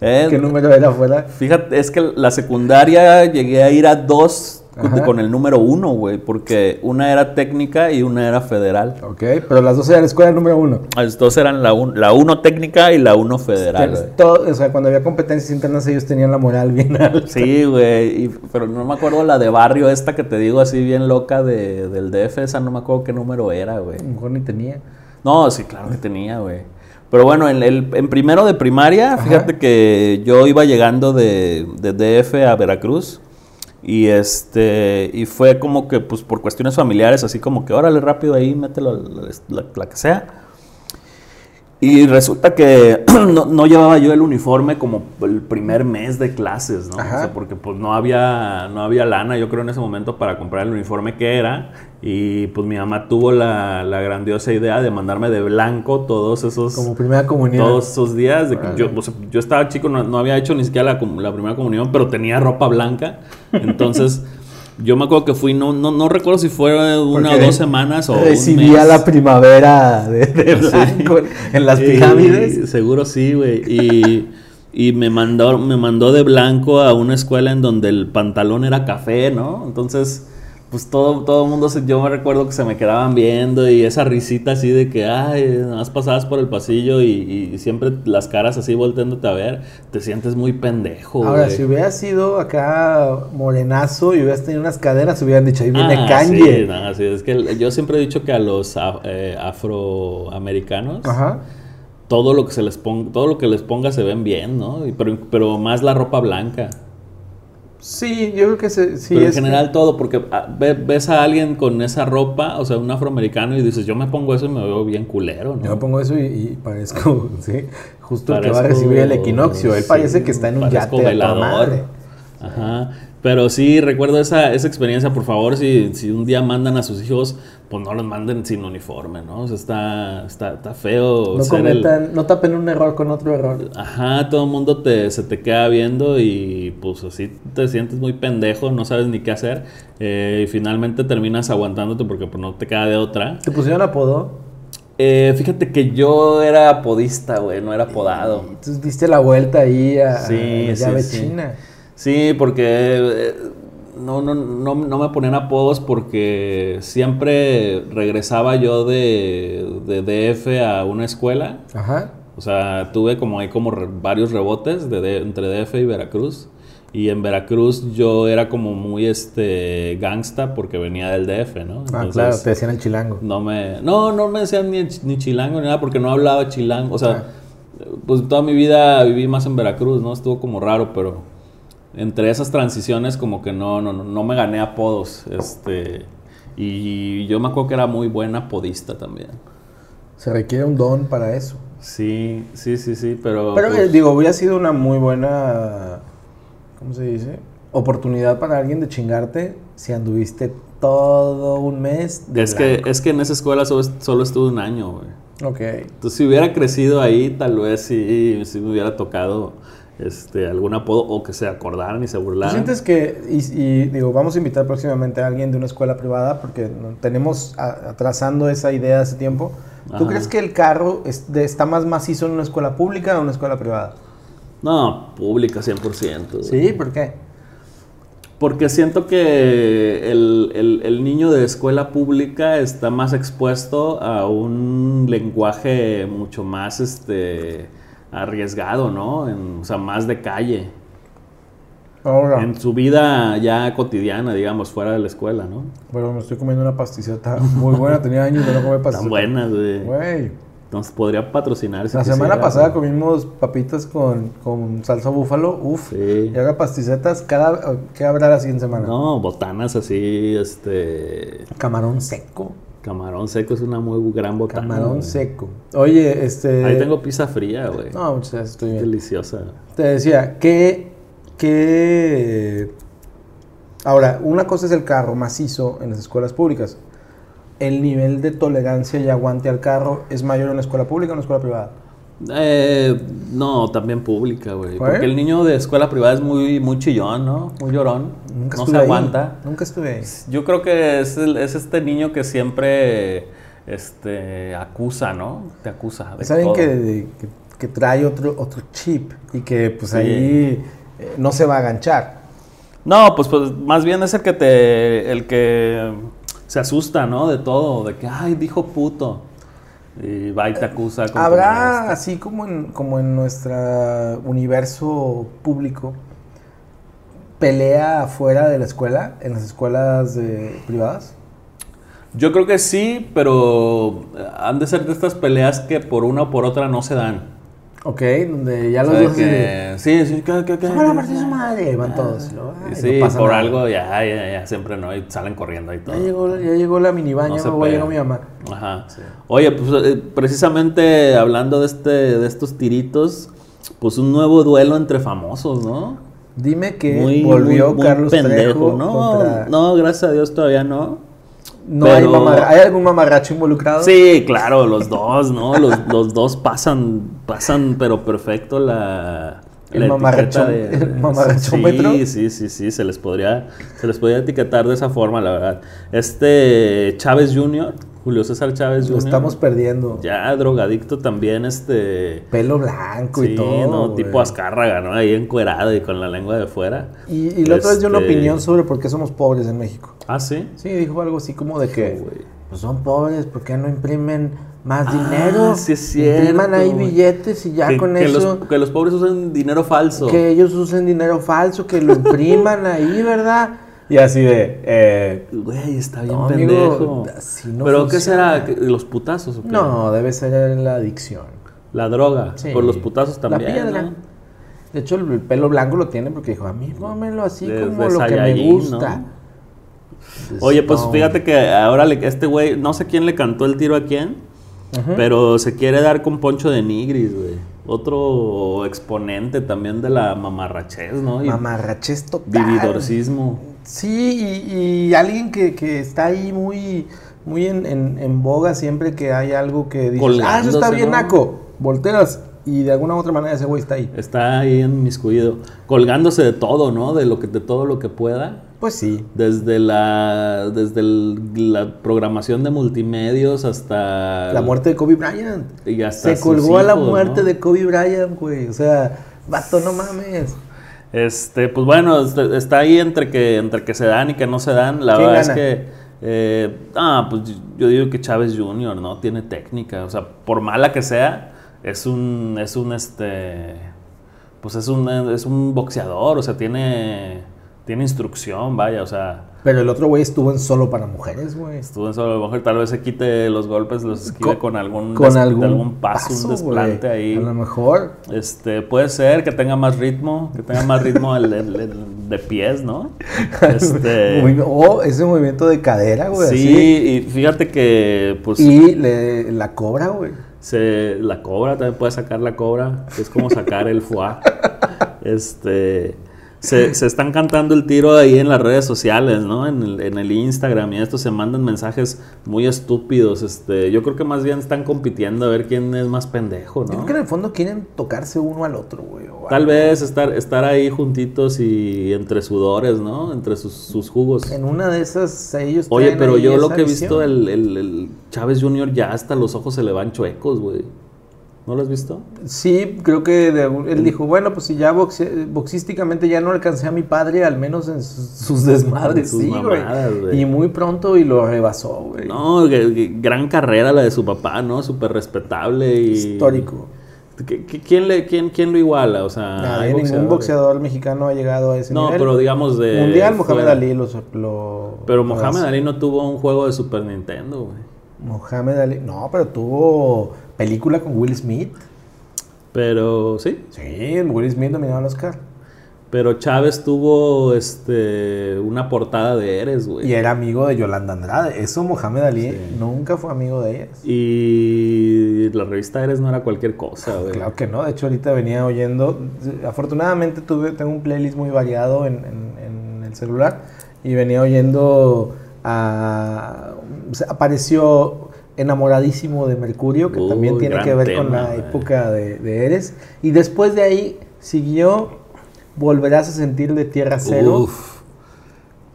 eh, ¿Qué número era afuera? Fíjate, es que la secundaria llegué a ir a dos Ajá. con el número uno, güey, porque una era técnica y una era federal. Ok, pero las dos eran la escuela número uno. Las dos eran la, un- la uno técnica y la uno federal. Todo- o sea, cuando había competencias internas ellos tenían la moral bien alta. Sí, güey, pero no me acuerdo la de barrio esta que te digo así bien loca de, del DF, esa no me acuerdo qué número era, güey. A lo mejor ni tenía. No, sí, claro que tenía, güey. Pero bueno, en, el, en primero de primaria, Ajá. fíjate que yo iba llegando de, de DF a Veracruz y este y fue como que pues por cuestiones familiares así como que órale rápido ahí mételo la, la- que sea y resulta que no, no llevaba yo el uniforme como el primer mes de clases, ¿no? O sea, porque pues no había, no había lana, yo creo, en ese momento para comprar el uniforme que era. Y pues mi mamá tuvo la, la grandiosa idea de mandarme de blanco todos esos, Como primera comunión. todos esos días. De que Órale. yo, o sea, yo estaba chico, no, no había hecho ni siquiera la, la primera comunión, pero tenía ropa blanca. Entonces... Yo me acuerdo que fui, no, no, no recuerdo si fue una o dos semanas o un Recibía mes. la primavera de, de blanco en las pirámides. seguro sí, güey. Y, y me, mandó, me mandó de blanco a una escuela en donde el pantalón era café, ¿no? Entonces, pues todo, todo el mundo, se, yo me recuerdo que se me quedaban viendo y esa risita así de que, ay, nada más pasabas por el pasillo y, y siempre las caras así volteándote a ver, te sientes muy pendejo, Ahora, güey. si hubieras sido acá morenazo y hubieras tenido unas caderas, hubieran dicho, ahí viene Ah, Kanye. sí, no, sí, es que yo siempre he dicho que a los eh, afroamericanos Ajá. todo lo que se les ponga, todo lo que les ponga se ven bien, ¿no? Pero, pero más la ropa blanca. Sí, yo creo que se, sí. Pero en general todo, porque ah, ves a alguien con esa ropa, o sea, un afroamericano, y dices, yo me pongo eso y me veo bien culero, ¿no? Yo me pongo eso y, parezco, sí, justo el que va a recibir el equinoccio. Él parece que está en un yate bailador. Ajá. Pero sí, recuerdo esa, esa experiencia, por favor, si, si un día mandan a sus hijos, pues no los manden sin uniforme, ¿no? O sea, está, está, está feo. No cometan, no tapen un error con otro error. Ajá, todo el mundo te, se te queda viendo y pues así te sientes muy pendejo, no sabes ni qué hacer. Eh, y finalmente terminas aguantándote porque pues, no te queda de otra. ¿Te pusieron apodo? Eh, fíjate que yo era apodista, güey, no era apodado. Entonces diste la vuelta ahí a, sí, llave china. Sí, porque eh, no, no, no, no, me ponían apodos porque siempre regresaba yo de, de DF a una escuela. Ajá. O sea, tuve como ahí como varios rebotes de, entre DF y Veracruz. Y en Veracruz yo era como muy este gangsta porque venía del DF, ¿no? ah, claro, te decían el chilango. No me, no, no me decían ni, ni chilango ni nada porque no hablaba chilango. O sea, ah. pues toda mi vida viví más en Veracruz, ¿no? Estuvo como raro, pero entre esas transiciones como que no, no, no me gané apodos. Este, y yo me acuerdo que era muy buena podista también. Se requiere un don para eso. Sí, sí, sí, sí, pero... Pero pues digo, hubiera sido una muy buena, ¿cómo se dice? Oportunidad para alguien de chingarte si anduviste todo un mes. es, que, es que en esa escuela solo, solo estuve un año, güey. Ok. Entonces si hubiera crecido ahí, tal vez sí, sí me hubiera tocado este, algún apodo o que se acordaran y se burlaran. sientes que, y, digo, vamos a invitar próximamente a alguien de una escuela privada porque tenemos atrasando esa idea hace tiempo? ¿Tú crees que el carro está más macizo en una escuela pública o en una escuela privada? No, pública 100%. ¿Sí? ¿Por qué? Porque siento que el, el, niño de escuela pública está más expuesto a un lenguaje mucho más, este, arriesgado, ¿no? o sea, más de calle. Ahora. En su vida ya cotidiana, digamos, fuera de la escuela, ¿no? Bueno, me estoy comiendo una pasticeta muy buena. Tenía años de no comer pasticeta. Tan buenas, güey. Entonces podría patrocinarse. la semana pasada comimos papitas con, con salsa búfalo. Uf. Sí. Y haga pasticetas. Cada, ¿Qué habrá la siguiente semana? No, botanas así, este... Camarón seco. Camarón seco es una muy gran botana. Camarón seco. Oye, este. Ahí tengo pizza fría, güey. No, muchas gracias, estoy bien. Deliciosa. Te decía, ¿qué. qué... Ahora, una cosa es el carro macizo en las escuelas públicas. ¿El nivel de tolerancia y aguante al carro es mayor en una escuela pública o en una escuela privada? Eh, no, también pública, güey. Porque el niño de escuela privada es muy, muy chillón, ¿no? Muy llorón. Nunca no se aguanta. Nunca estuve ahí. Yo creo que es, es este niño que siempre este, acusa, ¿no? Te acusa. De es que, que, trae otro, otro chip y que pues ahí eh, no se va a aganchar. No, pues, pues más bien es el que te. el que se asusta, ¿no? De todo, de que, ay, dijo puto. Va y te acusa. Habrá, así como en, como en nuestro universo público, pelea fuera de la escuela, en las escuelas privadas. Yo creo que sí, pero han de ser de estas peleas que por una o por otra no se dan. Ok, donde ya los dos que, Sí, sí, que, que, que la su madre, van todos. sí, por algo ya, ya, ya, siempre no, y salen corriendo y todo. Ya llegó, ya llegó la minibaña, no voy, llegó mi mamá. Ajá. Oye, pues eh, precisamente hablando de, este, de estos tiritos, pues un nuevo duelo entre famosos, ¿no? Dime que volvió Carlos pendejo. no, no, gracias a Dios todavía no. No hay, hay, algún mamarracho involucrado? Sí, claro, los dos, ¿no? Los, los dos pasan, pasan, pero perfecto la. ¿El, mamarracho, Sí, sí, sí, sí, se les, podría, se les podría etiquetar de esa forma, la verdad. Este Chávez Jr., Julio César Chávez Jr. Lo estamos perdiendo. Ya, drogadicto también, este... Pelo blanco y todo. ¿no? Tipo Azcárraga, ¿no? Ahí encuerado y con la lengua de fuera. Y, y la otra vez dio una este opinión sobre por qué somos pobres en México. ¿Ah, sí? Sí, dijo algo así como de que... pues son pobres, ¿por qué no imprimen más ah, dinero? Sí, es cierto. Impriman ahí billetes y ya con eso... que los pobres usen dinero falso. Que ellos usen dinero falso, que lo impriman ahí, ¿verdad? Y así de, eh, güey, está bien pendejo. Pero ¿qué será? ¿Los putazos? No, debe ser la adicción. La droga. Por los putazos también. La piedra. De hecho, el, el pelo blanco lo tiene porque dijo, a mí pónmelo así De- como de lo que me gusta. ¿no? Oye, pues fíjate que ahora le- este güey, no sé quién le cantó el tiro a quién, pero se quiere dar con Poncho de Nigris, güey. Otro exponente también de la mamarrachez, ¿no? Y Mamarrachez total. vividorcismo. Sí, y, y alguien que, que está ahí muy, muy en, en- en boga siempre que hay algo que dices, ah, eso está bien ¿no? naco, volteas y de alguna u otra manera ese güey está ahí. Está ahí enmiscuido, colgándose de todo, ¿no? De lo que de todo lo que pueda. Pues sí. Desde la desde el- la programación de multimedios hasta La muerte de Kobe Bryant. y hasta Se colgó a la muerte ¿no? de Kobe Bryant, güey. O sea, vato, no mames. Este, pues bueno, este- está ahí entre que entre que se dan y que no se dan. La ¿Quién verdad gana? es que eh, ah, pues yo digo que Chávez Jr. no tiene técnica, o sea, por mala que sea, es un es un este pues es un es un boxeador, o sea, tiene tiene instrucción, vaya, o sea, Pero el otro güey estuvo en solo para mujeres, güey. estuvo en solo mujer, tal vez se quite los golpes, los esquive Con- con, algún Con algún, algún paso, un desplante ahí. A lo mejor. Este, puede ser que tenga más ritmo, que tenga más ritmo el, el- el de pies, ¿no? Este, O ese movimiento de cadera, güey. sí, así. y fíjate que, pues, Y le- la cobra, güey. se, la cobra, también puede sacar la cobra, que es como sacar el foie. Este, se, se están cantando el tiro ahí en las redes sociales, ¿no? En el, en el Instagram y esto se mandan mensajes muy estúpidos. Este, yo creo que más bien están compitiendo a ver quién es más pendejo, Yo ¿no? creo que en el fondo quieren tocarse uno al otro, güey. Tal vez estar, estar ahí juntitos y entre sudores, ¿no? Entre sus, sus jugos. En una de esas ellos Oye, pero yo lo que he visto, el, el, el Chávez Jr. ya hasta los ojos se le van chuecos, güey. ¿No lo has visto? Sí, creo que de él dijo, bueno, pues si ya boxe- boxísticamente ya no alcancé a mi padre, al menos en sus, sus desmadres, sus sí, güey. Y muy pronto y lo rebasó, güey. No, que- que gran carrera la de su papá, ¿no? Súper respetable y... Histórico. ¿Qué- qué- ¿Quién, le, quién, ¿Quién lo iguala? O sea, hay ningún boxeador mexicano ha llegado a ese No, nivel. pero digamos de... Mundial, Mohamed fuera. Ali lo... lo- Pero lo Mohamed hace. Ali no tuvo un juego de Super Nintendo, güey. Mohamed Ali... No, pero tuvo película con Will Smith. Pero sí, Sí, Will Smith nominado al Oscar. pero Chávez tuvo este una portada de Eres, güey. Y era amigo de Yolanda Andrade. Eso Mohamed Ali Sí. nunca fue amigo de ellas. Y la revista Eres no era cualquier cosa, güey. Claro que no, de hecho ahorita venía oyendo, afortunadamente tuve, tengo un playlist muy variado en, en- en el celular y venía oyendo a... o sea, apareció enamoradísimo de Mercurio, que también tiene que ver tema, con la época de, de Eres. Y después de ahí siguió Volverás a sentir de Tierra Cero. Uf.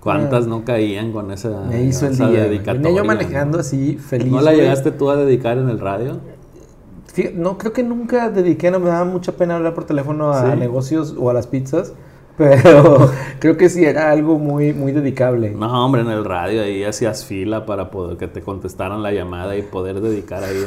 ¿Cuántas no caían con esa, Me hizo el día. dedicatoria? Venía yo manejando así, feliz. ¿No la güey. llegaste tú a dedicar en el radio? No, creo que nunca dediqué, no me daba mucha pena hablar por teléfono a Sí. negocios o a las pizzas, pero creo que sí era algo muy, muy dedicable. No, hombre, en el radio ahí hacías fila para poder que te contestaran la llamada y poder dedicar ahí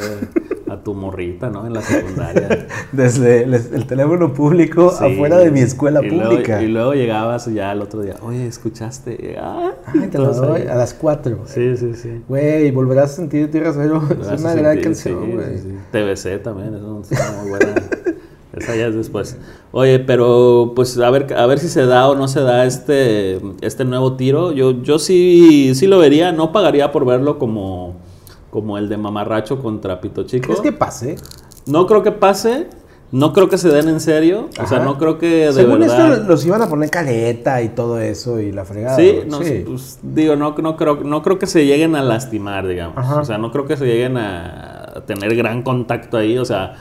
a, a tu morrita, ¿no? En la secundaria. Desde el teléfono público Sí. afuera de mi escuela Y luego- pública. y luego llegabas ya el otro día, oye, ¿escuchaste? Ah, Ay, te lo doy a las 4. Sí, sí, sí. Güey, volverás a sentir Tierra Cero. Es una gran sentir, canción, güey. sí, sí. TBC también, es una muy buena. Esa ya es después. Oye, pero pues a ver, a ver si se da o no se da este, este nuevo tiro. Yo, yo sí, sí lo vería, no pagaría por verlo como, como el de Mamarracho contra Pito Chico. ¿Crees que pase? No creo que pase, no creo que se den en serio. O sea, no creo que de Según verdad. esto los iban a poner caleta y todo eso y la fregada. Sí, no, pues, digo, no, no, creo, no creo que se lleguen a lastimar, digamos. Ajá. O sea, no creo que se lleguen a tener gran contacto ahí. O sea,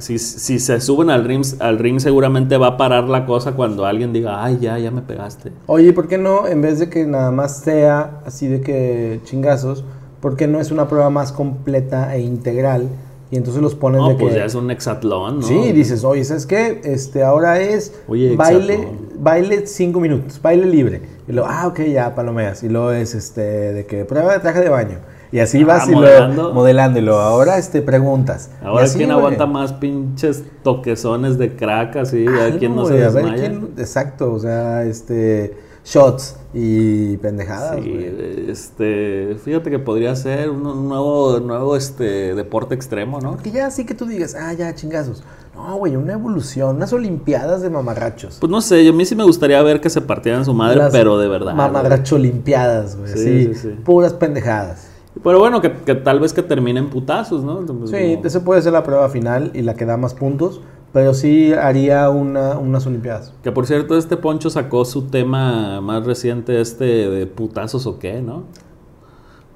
si, si se suben al ring, al ring, seguramente va a parar la cosa cuando alguien diga, ay, ya, ya me pegaste. Oye, ¿por qué no, en vez de que nada más sea así de que chingazos, ¿por qué no es una prueba más completa e integral? Y entonces los ponen No, de pues que... ya es un hexatlón, ¿no? Sí, dices, oye, ¿sabes qué? Este, ahora es Oye, baile, baile cinco minutos, baile libre. Y luego, ah, ok, ya, palomeas. Y luego es, este, de que prueba de traje de baño. Y así Ah, vas y modelando. lo luego, ahora, este, preguntas. Ahora así, quién güey. aguanta más pinches toquezones de crack así, a ver Algo, quién no se güey, a ver desmaya. quién- exacto, o sea, este, shots y pendejadas. Sí, güey. este, fíjate que podría ser un, nuevo, nuevo este, deporte extremo, ¿no? Que ya así que tú digas, ah, ya, chingazos. No, güey, una evolución, unas olimpiadas de mamarrachos. Pues no sé, yo a mí sí me gustaría ver que se partieran su madre, Las pero de verdad. Mamarracho olimpiadas, güey. Sí, sí. puras pendejadas. Pero bueno, que, que tal vez que terminen putazos, ¿no? Sí, como- esa puede ser la prueba final y la que da más puntos, pero sí haría una, unas olimpiadas. Que por cierto, este Poncho sacó su tema más reciente, este de putazos o qué, ¿no?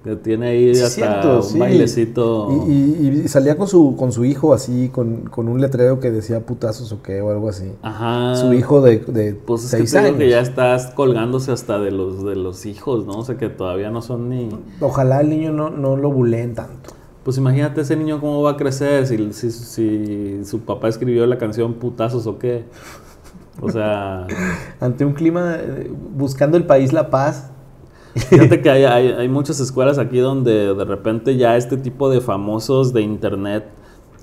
Que tiene ahí Sí, hasta un sí. bailecito. Y, y- y salía con su, con su hijo así, con, con un letrero que decía putazos o qué, o algo así. Ajá. Su hijo de, de Pues es que, seis años. que ya estás colgándose hasta de los de los hijos, ¿no? O sea que todavía no son ni. Ojalá el niño no, no lo buleen tanto. Pues imagínate ese niño cómo va a crecer si, si, si su papá escribió la canción putazos o qué. O sea, Ante un clima, buscando el país la paz. Fíjate que hay, hay, hay muchas escuelas aquí donde de repente ya este tipo de famosos de internet,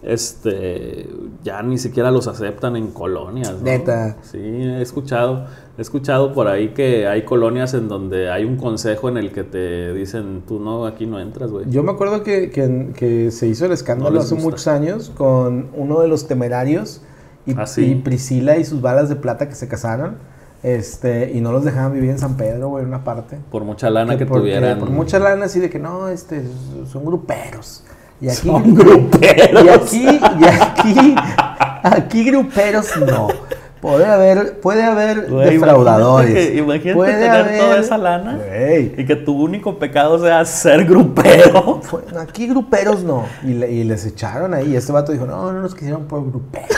este, ya ni siquiera los aceptan en colonias. ¿no? Neta. Sí, he escuchado, he escuchado por ahí que hay colonias en donde hay un consejo en el que te dicen, tú no, aquí no entras, güey. Yo me acuerdo que, que- que se hizo el escándalo No hace gusta. muchos años con uno de los temerarios y, ¿Ah, sí? y Priscila y sus balas de plata que se casaron. Este, y no los dejaban vivir en San Pedro, güey, en una parte. Por mucha lana que, porque tuvieran. Por mucha lana así de que no, este, son gruperos. Y aquí, Son gruperos. Y aquí, y aquí, aquí gruperos no. Puede haber, puede haber defraudadores. Imagínate, que- imagínate puede tener haber- toda esa lana y que tu único pecado sea ser grupero. Aquí gruperos no. Y, le- y les echaron ahí. Y este vato dijo, no, no nos quisieron por gruperos.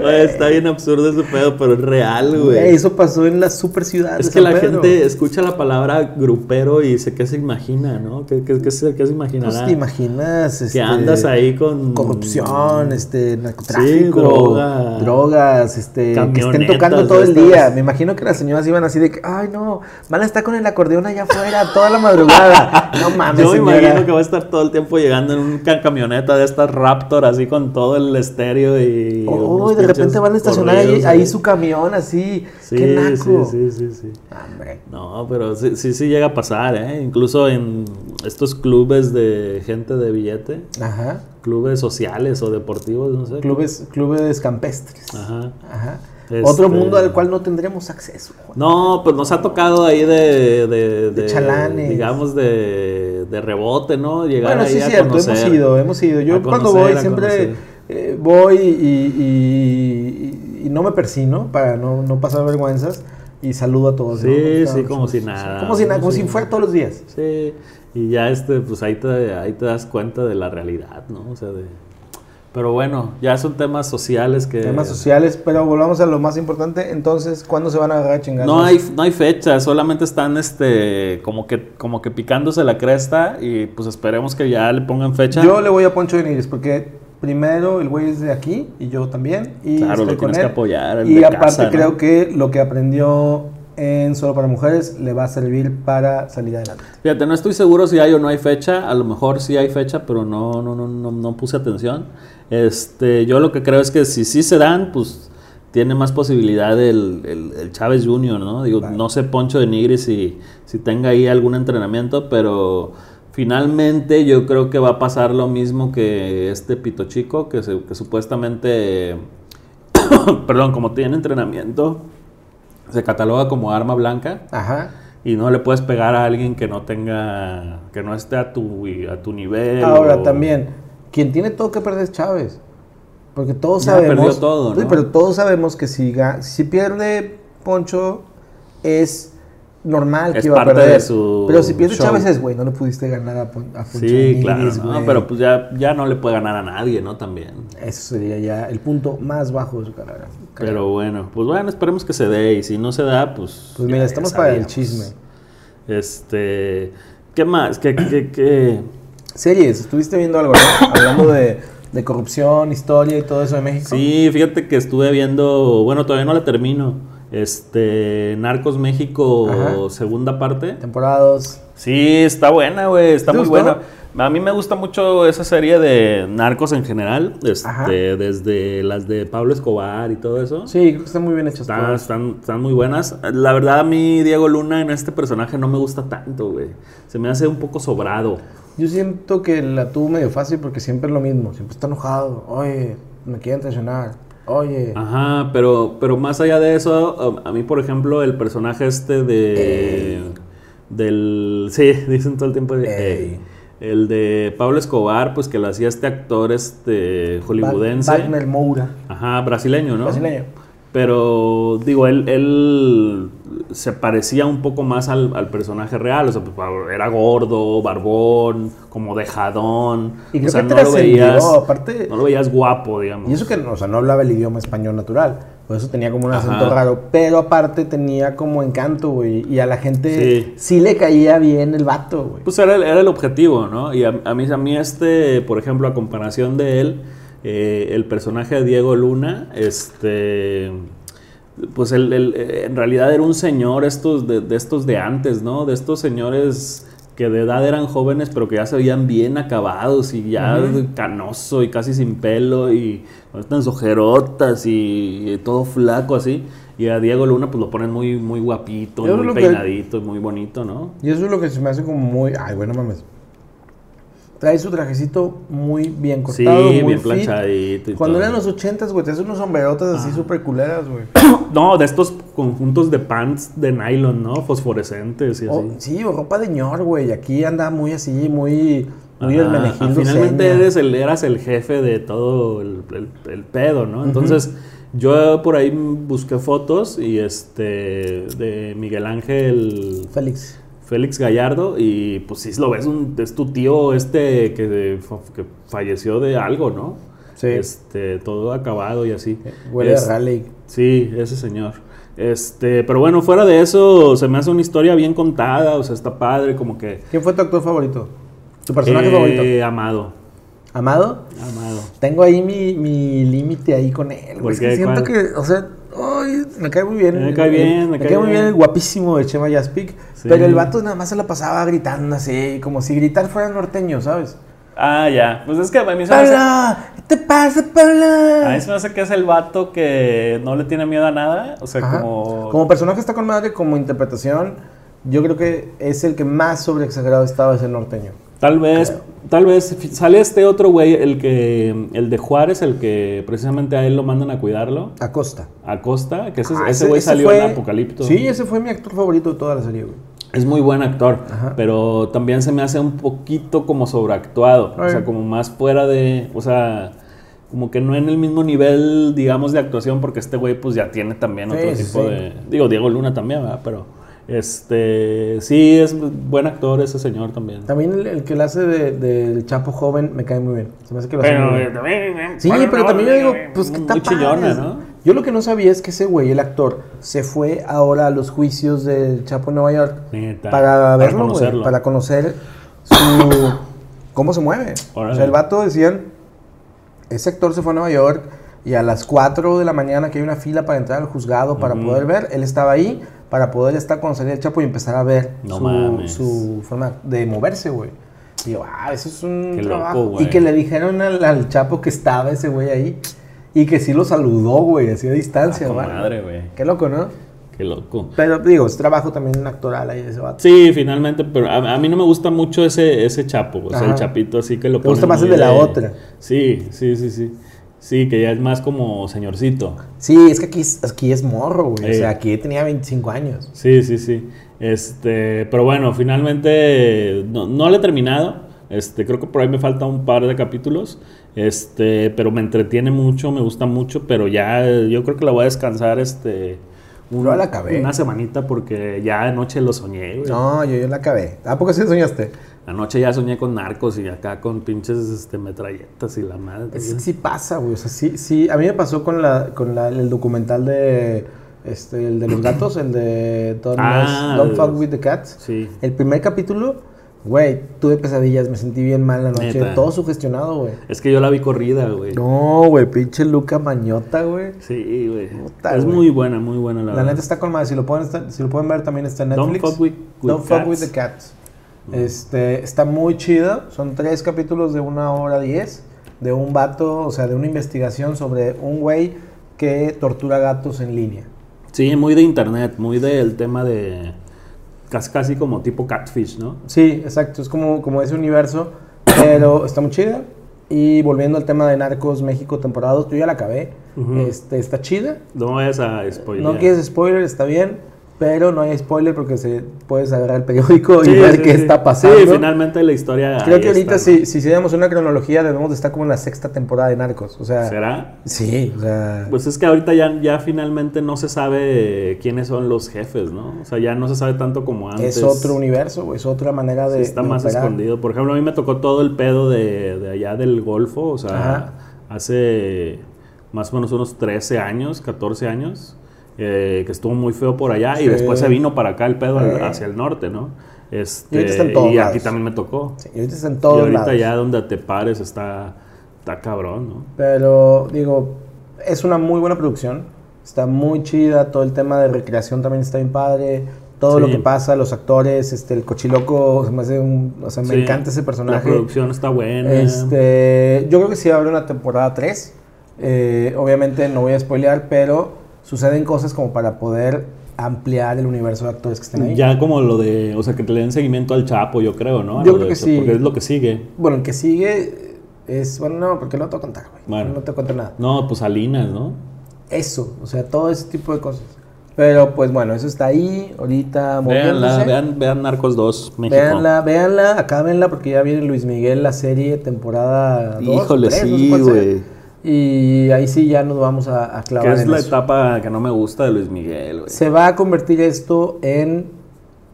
Güey, está bien absurdo ese pedo, pero es real, Güey, eso pasó en la super ciudad. Es de que San la Pedro. gente escucha la palabra grupero y dice qué se imagina, ¿no? ¿Qué, qué, qué se, qué se imaginará? Pues te imaginas. que este, andas ahí con Corrupción, este, narcotráfico, Sí, droga. drogas, este, que estén tocando todo el día. Me imagino que las señoras iban así de que, ay no, van a estar con el acordeón allá afuera toda la madrugada. No mames, Yo me señora. imagino que va a estar todo el tiempo llegando en una camioneta de estas Raptor así con todo el estéreo y... Oh, de repente pinches van a estacionar ahí, ahí su camión así. Sí, Qué naco. sí, sí, sí, sí. Hombre. No, pero sí, sí, sí llega a pasar, ¿eh? Incluso en estos clubes de gente de billete, Ajá. clubes sociales o deportivos, no sé. Clubes, clubes campestres. Ajá. Ajá. Este- Otro mundo al cual no tendremos acceso. Juan. No, pues nos ha tocado ahí de... De, De chalanes. Digamos, de, de rebote, ¿no? Llegar Bueno, ahí sí, a cierto, conocer. hemos ido, hemos ido. Yo cuando voy siempre conocer. Eh, voy y, y- y- no me persino para no, no pasar vergüenzas y saludo a todos. Sí, ¿no? sí, como si nada. Como si nada, como Sí. si fuera todos los días. Sí, y ya este, pues ahí te, ahí te das cuenta de la realidad, ¿no? O sea, de... Pero bueno, ya son temas sociales que... Temas sociales, pero volvamos a lo más importante. Entonces, ¿cuándo se van a agarrar chingazos? No hay, no hay fecha, solamente están este como que, como que picándose la cresta y pues esperemos que ya le pongan fecha. Yo le voy a Poncho de Nigris porque primero el güey es de aquí y yo también. Y Claro, lo tienes él. que apoyar, Y aparte casa, ¿no? creo que lo que aprendió en Solo para Mujeres le va a servir para salir adelante. Fíjate, no estoy seguro si hay o no hay fecha, a lo mejor sí hay fecha, pero no, no, no, no, no puse atención. Este, yo lo que creo es que si sí se dan, pues tiene más posibilidad el, el, el Chávez Jr., ¿no? Digo, Vale. no sé Poncho de Nigris si, si tenga ahí algún entrenamiento, pero finalmente yo creo que va a pasar lo mismo que este Pito Chico, que, se- que supuestamente, perdón, como tiene entrenamiento, se cataloga como arma blanca Ajá. y no le puedes pegar a alguien que no tenga, que no esté a tu, a tu nivel. Ahora o- también, quien tiene todo que perder es Chávez. Porque todos Ya sabemos. perdió todo, ¿no? pero todos sabemos que si pierde Poncho es normal Es que iba a de perder. su pero si pierde show. Chávez es, güey, no le pudiste ganar a, Pon- a Poncho Sí, claro, ¿no? güey. pero pues ya, ya no le puede ganar a nadie, ¿no? También. Eso sería ya el punto más bajo de su carrera. Pero bueno, pues bueno, esperemos que se dé y si no se da, pues... Pues mira, estamos para el chisme. Este... ¿Qué más? ¿Qué, qué, qué? Series, estuviste viendo algo, ¿no? Hablando de, de corrupción, historia y todo eso de México. Sí, fíjate que estuve viendo, bueno, todavía no la termino, este, Narcos México, Ajá. segunda parte. Temporadas. Sí, está buena, güey, está ¿Te muy buena. A mí me gusta mucho esa serie de narcos en general, este, desde las de Pablo Escobar y todo eso. Sí, creo que están muy bien hechas. Están, están, están, muy buenas. La verdad, a mí Diego Luna en este personaje no me gusta tanto, güey. Se me hace un poco sobrado. Yo siento que la tuvo medio fácil porque siempre es lo mismo. Siempre está enojado. Oye, me quieren traicionar. Oye. Ajá, pero, pero más allá de eso, a, mí, por ejemplo, el personaje este de. Del. Sí, dicen todo el tiempo de. El de Pablo Escobar, pues que lo hacía este actor este hollywoodense. Wagner Moura. Ajá, brasileño, ¿no? Brasileño. Pero digo, él, él se parecía un poco más al, personaje real. O sea, pues, era gordo, barbón, como dejadón. Y creo o sea, que no lo veías, aparte, no lo veías guapo, digamos. Y eso que o sea, no hablaba el idioma español natural. Por eso tenía como un acento raro. Pero aparte tenía como encanto, güey. Y a la gente sí, le caía bien el vato, güey. Pues era, era, el objetivo, ¿no? Y a, mí, a mí este, por ejemplo, a comparación de él eh, el personaje de Diego Luna, este, pues él, en realidad era un señor estos de, estos de antes, ¿no? De estos señores que de edad eran jóvenes, pero que ya se veían bien acabados y ya canoso y casi sin pelo y con estas ojerotas y, todo flaco así. Y a Diego Luna pues lo ponen muy, muy guapito, muy peinadito, muy bonito, ¿no? Y eso es lo que se me hace como muy... Ay, bueno, mames. Trae su trajecito muy bien cortado, sí, muy bien planchadito. Cuando eran los ochentas, güey, te hace unos sombrerotas así súper culeras, güey. no, de estos conjuntos de pants de nylon, ¿no? Fosforescentes y así. sí, o ropa de ñor, güey. Aquí anda muy así, muy... Muy Finalmente eres el, eras el jefe de todo el, pedo, ¿no? Entonces, yo por ahí busqué fotos y este... De Miguel Ángel... Félix. Félix Gallardo y pues sí lo ves, un, es tu tío este que, que falleció de algo, ¿no? Sí. Este, todo acabado y así. Huele a Raleigh. Sí, ese señor. Este, pero bueno, fuera de eso, se me hace una historia bien contada, o sea, está padre, como que... ¿Quién fue tu actor favorito? ¿Tu personaje eh, favorito? Amado. ¿Amado? Amado. Tengo ahí mi, mi límite ahí con él. Porque siento que, o sea, Ay, me cae muy bien. Me cae bien, me, cae, muy bien el guapísimo de Chema Yaspic. Pero el vato nada más se la pasaba gritando así, como si gritar fuera norteño, ¿sabes? Ah, ya. Pues es que a mí se me hace... ¿qué te pasa, Paula? A mí se me hace que es el vato que no le tiene miedo a nada. O sea, como. Como personaje está con madre, como interpretación, yo creo que es el que más sobreexagerado estaba ese norteño. Tal vez, tal vez sale este otro güey, el que, el de Juárez, el que precisamente a él lo mandan a cuidarlo. Acosta. Acosta, que ese, ah, ese güey salió en Apocalipto. Sí, ese fue mi actor favorito de toda la serie, güey. Es muy buen actor, pero también se me hace un poquito como sobreactuado, o sea, como más fuera de, o sea, como que no en el mismo nivel, digamos, de actuación, porque este güey pues ya tiene también otro tipo de, digo, Diego Luna también, ¿verdad? Pero este, sí, es buen actor ese señor también. También el, que le hace del de, Chapo joven me cae muy bien. Se me hace que lo hace muy bien. Sí, pero también yo digo, pues que está muy chillona, ¿no? Yo lo que no sabía es que ese güey, el actor, se fue ahora a los juicios del Chapo en Nueva York para verlo, güey, para conocer su cómo se mueve. O sea, el vato decían, ese actor se fue a Nueva York y a las 4 de la mañana que hay una fila para entrar al juzgado para poder ver, él estaba ahí para poder estar cuando salía el Chapo y empezar a ver su, forma de moverse, güey. Y yo, ah, eso es un trabajo. y que le dijeron al, Chapo que estaba ese güey ahí y que sí lo saludó, güey, así a distancia, güey. Ah, madre, güey. Qué loco, ¿no? Qué loco. Pero digo, es trabajo también actoral ahí ese vato. Sí, finalmente, pero a, mí no me gusta mucho ese, ese chapo, o sea, el chapito así que lo Me gusta más el de la otra. Sí, sí, sí, sí. Sí, que ya es más como señorcito. Sí, es que aquí, aquí es morro, güey. O sea, aquí tenía 25 años. Sí, sí, sí. Este, pero bueno, finalmente no, no lo he terminado. Este, creo que por ahí me falta un par de capítulos. Este, pero me entretiene mucho, me gusta mucho, pero ya yo creo que la voy a descansar este la acabé. Una semanita porque ya anoche lo soñé, güey. No, yo, yo la acabé. ¿A poco sí soñaste? Anoche ya soñé con narcos y acá con pinches este, metralletas y la madre. Sí, sí pasa, güey. O sea, sí, sí. A mí me pasó con, la, con la, el documental de, este, el de los gatos, el de Don't, ah, Don't Fuck With The Cats. Sí. El primer capítulo, güey, tuve pesadillas, me sentí bien mal la noche. Todo sugestionado, güey. Es que yo la vi corrida, güey. No, güey, pinche Luca Mañota, güey. Sí, güey. Es muy buena, muy buena la, la neta está con madre. Si lo, pueden, si lo pueden ver también está en Netflix. Don't Fuck With, Don't Fuck with the Cats. Este, está muy chido. Son tres capítulos de una hora diez. De un vato, o sea, de una investigación sobre un güey que tortura gatos en línea. Sí, muy de internet, muy del tema de. Casi, casi como tipo catfish, ¿no? Sí, exacto. Es como, como ese universo. Pero está muy chida. Y volviendo al tema de Narcos México temporada 2, yo ya la acabé. este, está chida. No vayas a spoiler. No quieres spoiler, está bien. Pero no hay spoiler porque se puedes agarrar el periódico y ver qué está pasando. Sí, finalmente la historia. Creo que ahorita, si, si hiciéramos una cronología, debemos de estar como en la sexta temporada de Narcos. O sea, ¿Será? Sí, o sea. Pues es que ahorita ya, ya finalmente no se sabe quiénes son los jefes, ¿no? O sea, ya no se sabe tanto como antes. Es otro universo, es otra manera de. está más escondido. Por ejemplo, a mí me tocó todo el pedo de, de allá del Golfo, o sea, hace más o menos unos 13 años, 14 años eh, que estuvo muy feo por allá y después se vino para acá el pedo hacia el norte, ¿no? Este, y, aquí también me tocó. y ahorita está en todos Y ahorita ya donde te pares está, está cabrón, ¿no? Pero digo, es una muy buena producción. Está muy chida, todo el tema de recreación también está bien padre. Todo lo que pasa, los actores, este, el cochiloco, me hace un, o sea, me encanta ese personaje. La producción está buena. Este, yo creo que sí va a haber una temporada 3. Eh, obviamente no voy a spoilear, pero suceden cosas como para poder ampliar el universo de actores que estén ahí. Ya como lo de, o sea, que te le den seguimiento al Chapo, yo creo, ¿no? yo creo que sí. Porque es lo que sigue. Bueno, el que sigue es, bueno, no, porque no te voy a contar, güey. Bueno. No te cuento nada. No, pues Salinas, ¿no? Eso, o sea, todo ese tipo de cosas. Pero pues bueno, eso está ahí, ahorita Veanla, vean, vean Narcos 2, México. Veanla, veanla, acábenla porque ya viene Luis Miguel, la serie, temporada 2. Híjole, sí, güey. Y ahí sí ya nos vamos a, a clavar. ¿Qué es la etapa que no me gusta de Luis Miguel? Se va a convertir esto en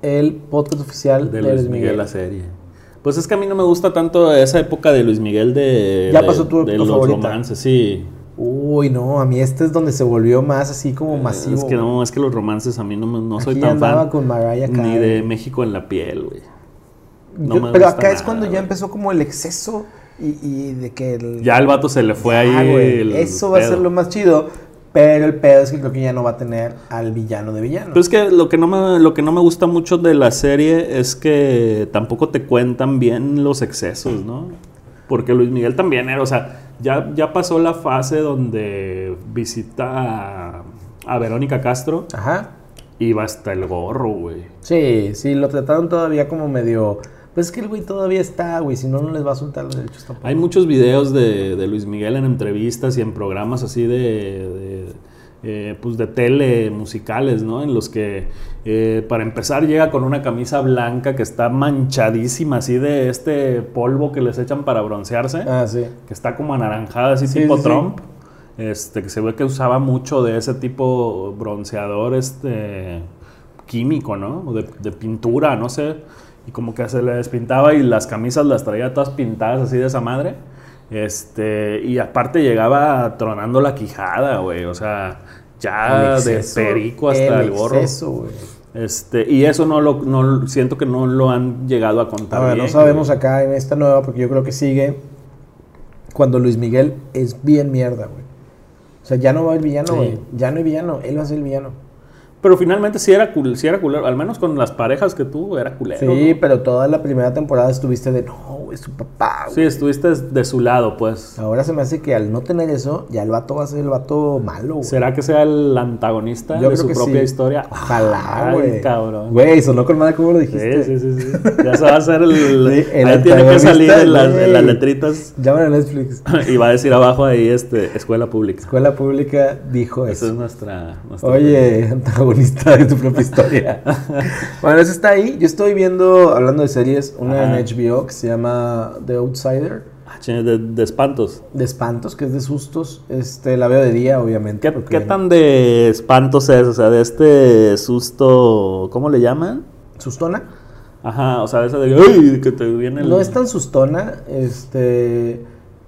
el podcast oficial de, Luis, Miguel. la serie. Pues es que a mí no me gusta tanto esa época de Luis Miguel de. Ya pasó tu, de los romances, sí. Uy, no, a mí este es donde se volvió más así como masivo. Es que no, es que los romances a mí no, no soy tan fan. con Mariah Ni de México en la piel, güey. No pero acá es cuando ya empezó como el exceso y, de que... El, ya el vato se le fue ahí. eso va a ser lo más chido. Pero el pedo es que creo que ya no va a tener al villano de villano. Pero es que lo que no me, lo que no me gusta mucho de la serie es que tampoco te cuentan bien los excesos, ¿no? Porque Luis Miguel también era, o sea, ya, ya pasó la fase donde visita a, a Verónica Castro. Ajá. Y va hasta el gorro, güey. Sí, sí, lo trataron todavía como medio pues es que el güey todavía está, güey, si no, no les va a soltar los derechos tampoco. Hay muchos videos de, de Luis Miguel en entrevistas y en programas así de, de eh, pues de tele musicales, ¿no? En los que, eh, para empezar, llega con una camisa blanca que está manchadísima, así de este polvo que les echan para broncearse. Ah, sí. Que está como anaranjada, así tipo Trump. Este, que se ve que usaba mucho de ese tipo bronceador, este, químico, ¿no? De, de pintura, no sé y como que se le despintaba y las camisas las traía todas pintadas así de esa madre. Este, y aparte llegaba tronando la quijada, güey, o sea, ya de perico hasta el, gorro. Este, y eso no lo no, siento que no lo han llegado a contar. No sabemos acá en esta nueva porque yo creo que sigue cuando Luis Miguel es bien mierda, güey. O sea, ya no va haber villano, güey. Ya no hay villano, él va a ser el villano. Pero finalmente sí era, sí era culero, al menos con las parejas que tuvo era culero. Sí, pero toda la primera temporada estuviste de, no, es su papá. Sí, estuviste de su lado, pues. Ahora se me hace que al no tener eso, ya el vato va a ser el vato malo. Güey. ¿Será que sea el antagonista de su propia historia? Ojalá, güey. cabrón. Güey, sonó con madre como lo dijiste. Sí, sí, sí. sí. Ya se va a hacer el... el ahí tiene que salir en las, en las, letritas. Llaman a Netflix. y va a decir abajo ahí, este, escuela pública. Escuela pública dijo eso. Esa es nuestra... nuestra Oye, antagonista de tu propia historia. bueno, eso está ahí. Yo estoy viendo, hablando de series, una en HBO que se llama The Outsider. Ah, de, de, espantos. De espantos, que es de sustos. Este, la veo de día, obviamente. ¿Qué, ¿qué tan de espantos es? O sea, de este susto, ¿cómo le llaman? ¿Sustona? Ajá, o sea, esa de ¡ay! que te viene el... No es tan sustona, este...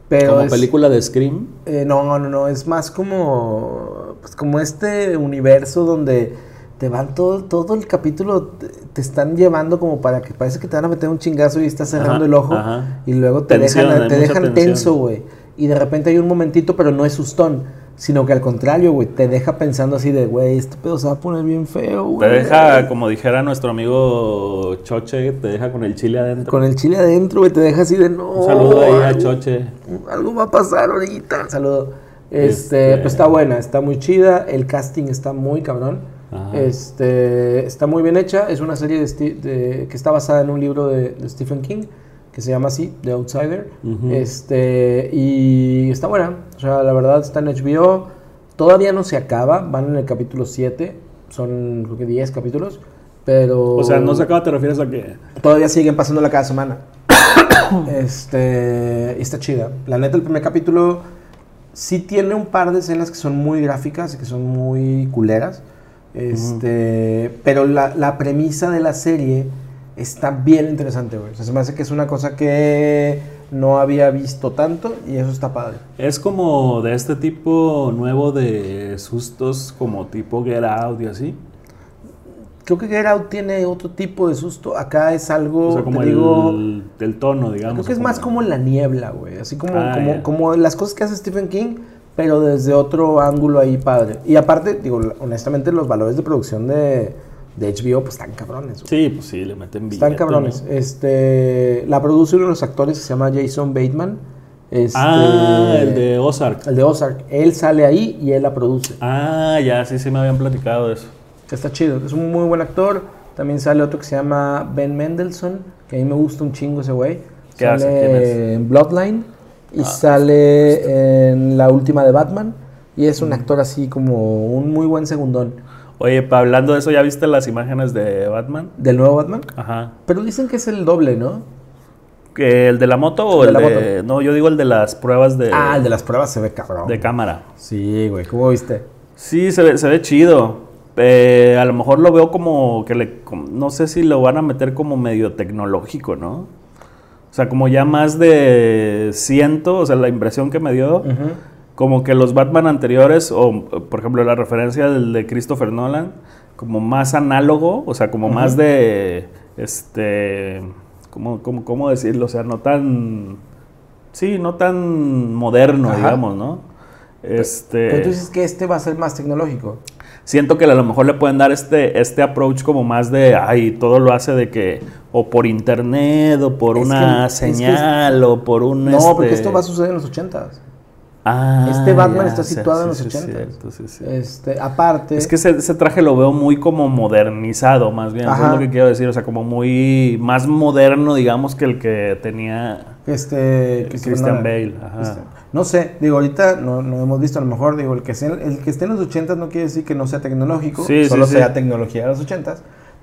Pero ¿Como película de Scream? Eh, no, no, no, es más como... Pues como este universo donde te van todo, todo el capítulo, te, están llevando como para que parece que te van a meter un chingazo y estás cerrando el ojo y luego te dejan, te dejan tenso, güey. Y de repente hay un momentito, pero no es sustón. sino que al contrario, güey, te deja pensando así de, güey, este pedo se va a poner bien feo, güey. Te deja, como dijera nuestro amigo Choche, te deja con el chile adentro. Con el chile adentro, güey, te deja así de, no. Un saludo ahí a Choche. Algo va a pasar ahorita. Saludo. Este, este, pues está buena, está muy chida, el casting está muy cabrón. Este, está muy bien hecha, es una serie de, que está basada en un libro de Stephen King que se llama así, The Outsider. este, y está buena. O sea, la verdad está en HBO. Todavía no se acaba, van en el capítulo 7. Son creo que 10 capítulos. Pero. O sea, no se acaba, te refieres a que. Todavía siguen pasándola cada semana. este. Y está chida. La neta, el primer capítulo sí tiene un par de escenas que son muy gráficas y que son muy culeras. Este. Pero la, la premisa de la serie está bien interesante, güey. O sea, se me hace que es una cosa que no había visto tanto y eso está padre. Es como de este tipo nuevo de sustos, como tipo Get Out y así. Creo que Get Out tiene otro tipo de susto. Acá es algo. O sea, como el, tono, digamos. Creo que es más como la niebla, güey. Así como, ah, como, como las cosas que hace Stephen King, pero desde otro ángulo ahí padre. Y aparte, digo, honestamente, los valores de producción de de HBO, pues están cabrones. Sí, pues sí, le meten billete, Están cabrones. Este, la produce uno de los actores que se llama Jason Bateman. Este, ah, el de Ozark. El de Ozark. Él sale ahí y él la produce. Ah, ya, sí, sí me habían platicado eso. Está chido, es un muy buen actor. También sale otro que se llama Ben Mendelssohn, que a mí me gusta un chingo ese güey. ¿Qué sale hace? en Bloodline y ah, sale en la última de Batman. Y es un mm. actor así como un muy buen segundón. Oye, hablando de eso, ¿ya viste las imágenes de Batman? ¿Del nuevo Batman? Ajá. Pero dicen que es el doble, ¿no? ¿El de la moto o el, de, No, yo digo el de las pruebas de... Ah, el de las pruebas se ve cabrón. De cámara. Sí, güey. ¿Cómo viste? Sí, se ve, se ve chido. Eh, a lo mejor lo veo como que le... no sé si lo van a meter como medio tecnológico, ¿no? O sea, como ya más de ciento, o sea, la impresión que me dio como que los Batman anteriores, o por ejemplo la referencia del de Christopher Nolan, como más análogo, o sea, como más de, este, ¿cómo, cómo, cómo decirlo? O sea, no tan, sí, no tan moderno, digamos, ¿no? Este, pero, tú dices que este va a ser más tecnológico. Siento que a lo mejor le pueden dar este, este approach como más de, ay, todo lo hace de que, o por internet, o por una señal, o por un... No, porque este esto va a suceder en los ochentas. Ah, este Batman está situado en los 80. este, aparte. Es que ese, traje lo veo muy como modernizado, más bien. es lo que quiero decir. O sea, como muy más moderno, digamos, que el que tenía este, Christian Bale. No sé, digo, ahorita no, no, hemos visto, a lo mejor, digo, el que, el que esté en los 80 no quiere decir que no sea tecnológico, solo sea tecnología de los 80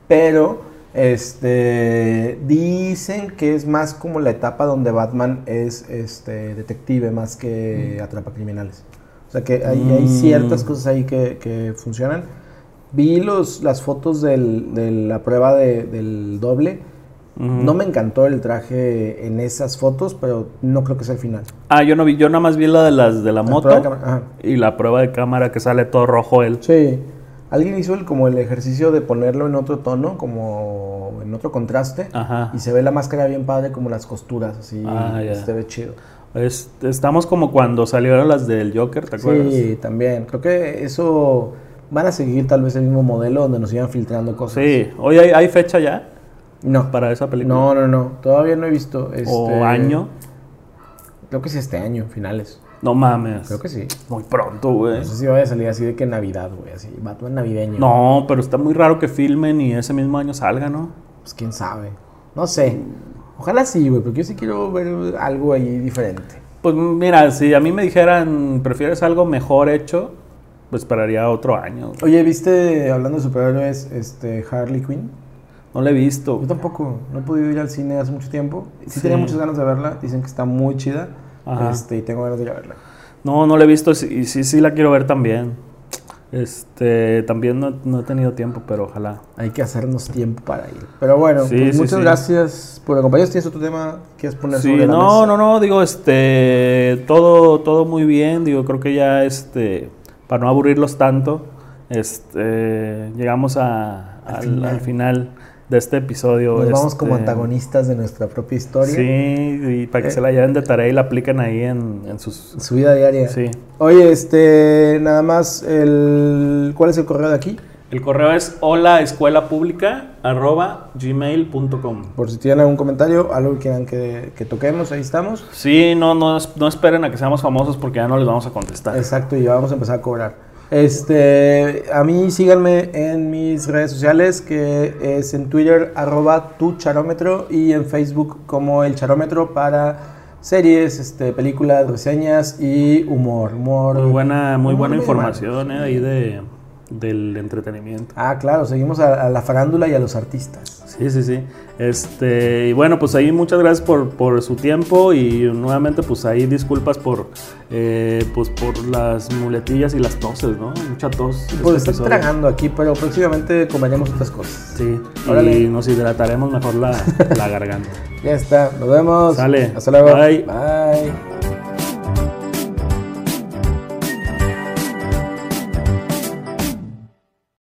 pero este, dicen que es más como la etapa donde Batman es este, detective más que mm. atrapa criminales. O sea que hay, hay ciertas mm. cosas ahí que, funcionan. Vi los, las fotos de la prueba del doble. No me encantó el traje en esas fotos, pero no creo que sea el final. Ah, yo no vi, yo nada más vi la de las de la, moto y la prueba de cámara que sale todo rojo él. Sí. Alguien hizo el, como el ejercicio de ponerlo en otro tono, como en otro contraste, y se ve la máscara bien padre, como las costuras, así, ah, se ve chido. estamos como cuando salieron las del Joker, ¿te acuerdas? Sí, también. Creo que eso van a seguir tal vez el mismo modelo donde nos sigan filtrando cosas. Sí. ¿Hoy hay, fecha ya? No. ¿Para esa película? No, no, no. Todavía no he visto. Este... ¿O año? Creo que es este año, finales. No mames. Creo que sí. Muy pronto, güey. No sé si vaya a salir así de que Navidad, güey. Así, Batman navideño. No, pero está muy raro que filmen y ese mismo año salga, ¿no? Pues quién sabe. No sé. Ojalá sí, güey, porque yo sí quiero ver algo ahí diferente. Pues mira, si a mí me dijeran, prefieres algo mejor hecho, pues esperaría otro año. Oye, ¿viste, hablando de superhéroes, este, Harley Quinn? No la he visto. Yo tampoco. No he podido ir al cine hace mucho tiempo. Sí, tenía muchas ganas de verla. Dicen que está muy chida. Este, y tengo ganas de ir a verla. No, no la he visto y sí, sí la quiero ver también. Este, también no, he tenido tiempo, pero ojalá. Hay que hacernos tiempo para ir. Pero bueno, pues muchas gracias por acompañarnos. ¿Tienes otro tema que quieres poner sobre la no, no, no, digo, este, todo, todo muy bien. Digo, creo que ya, este, para no aburrirlos tanto, este, llegamos a, al, final de este episodio. Nos vamos este, como antagonistas de nuestra propia historia. Sí, y para que Eh. se la lleven de tarea y la apliquen ahí en, en sus... Su vida diaria. Sí. Oye, este, nada más, el, ¿cuál es el correo de aquí? El correo es holaescuelapública arroba gmail.com. Por si tienen algún comentario, algo que quieran que, que toquemos, ahí estamos. Sí, no, no, no esperen a que seamos famosos porque ya no les vamos a contestar. Exacto, y ya vamos a empezar a cobrar. Este, a mí síganme en mis redes sociales, que es en Twitter, arroba tu charómetro, y en Facebook como el charómetro para series, este, películas, reseñas y humor. humor Muy buena, muy humor buena información eh, ahí de, del entretenimiento. Ah, claro, seguimos a, a la farándula y a los artistas. Sí, sí, sí. Este, y bueno, pues ahí muchas gracias por, por su tiempo y nuevamente pues ahí disculpas por, eh, pues por las muletillas y las toses, ¿no? Mucha tos. este Pues estoy episodio. tragando aquí, pero próximamente comeremos otras cosas. Sí, Órale. y nos hidrataremos mejor la, la garganta. Ya está, nos vemos. Sale. Hasta luego. Bye. Bye.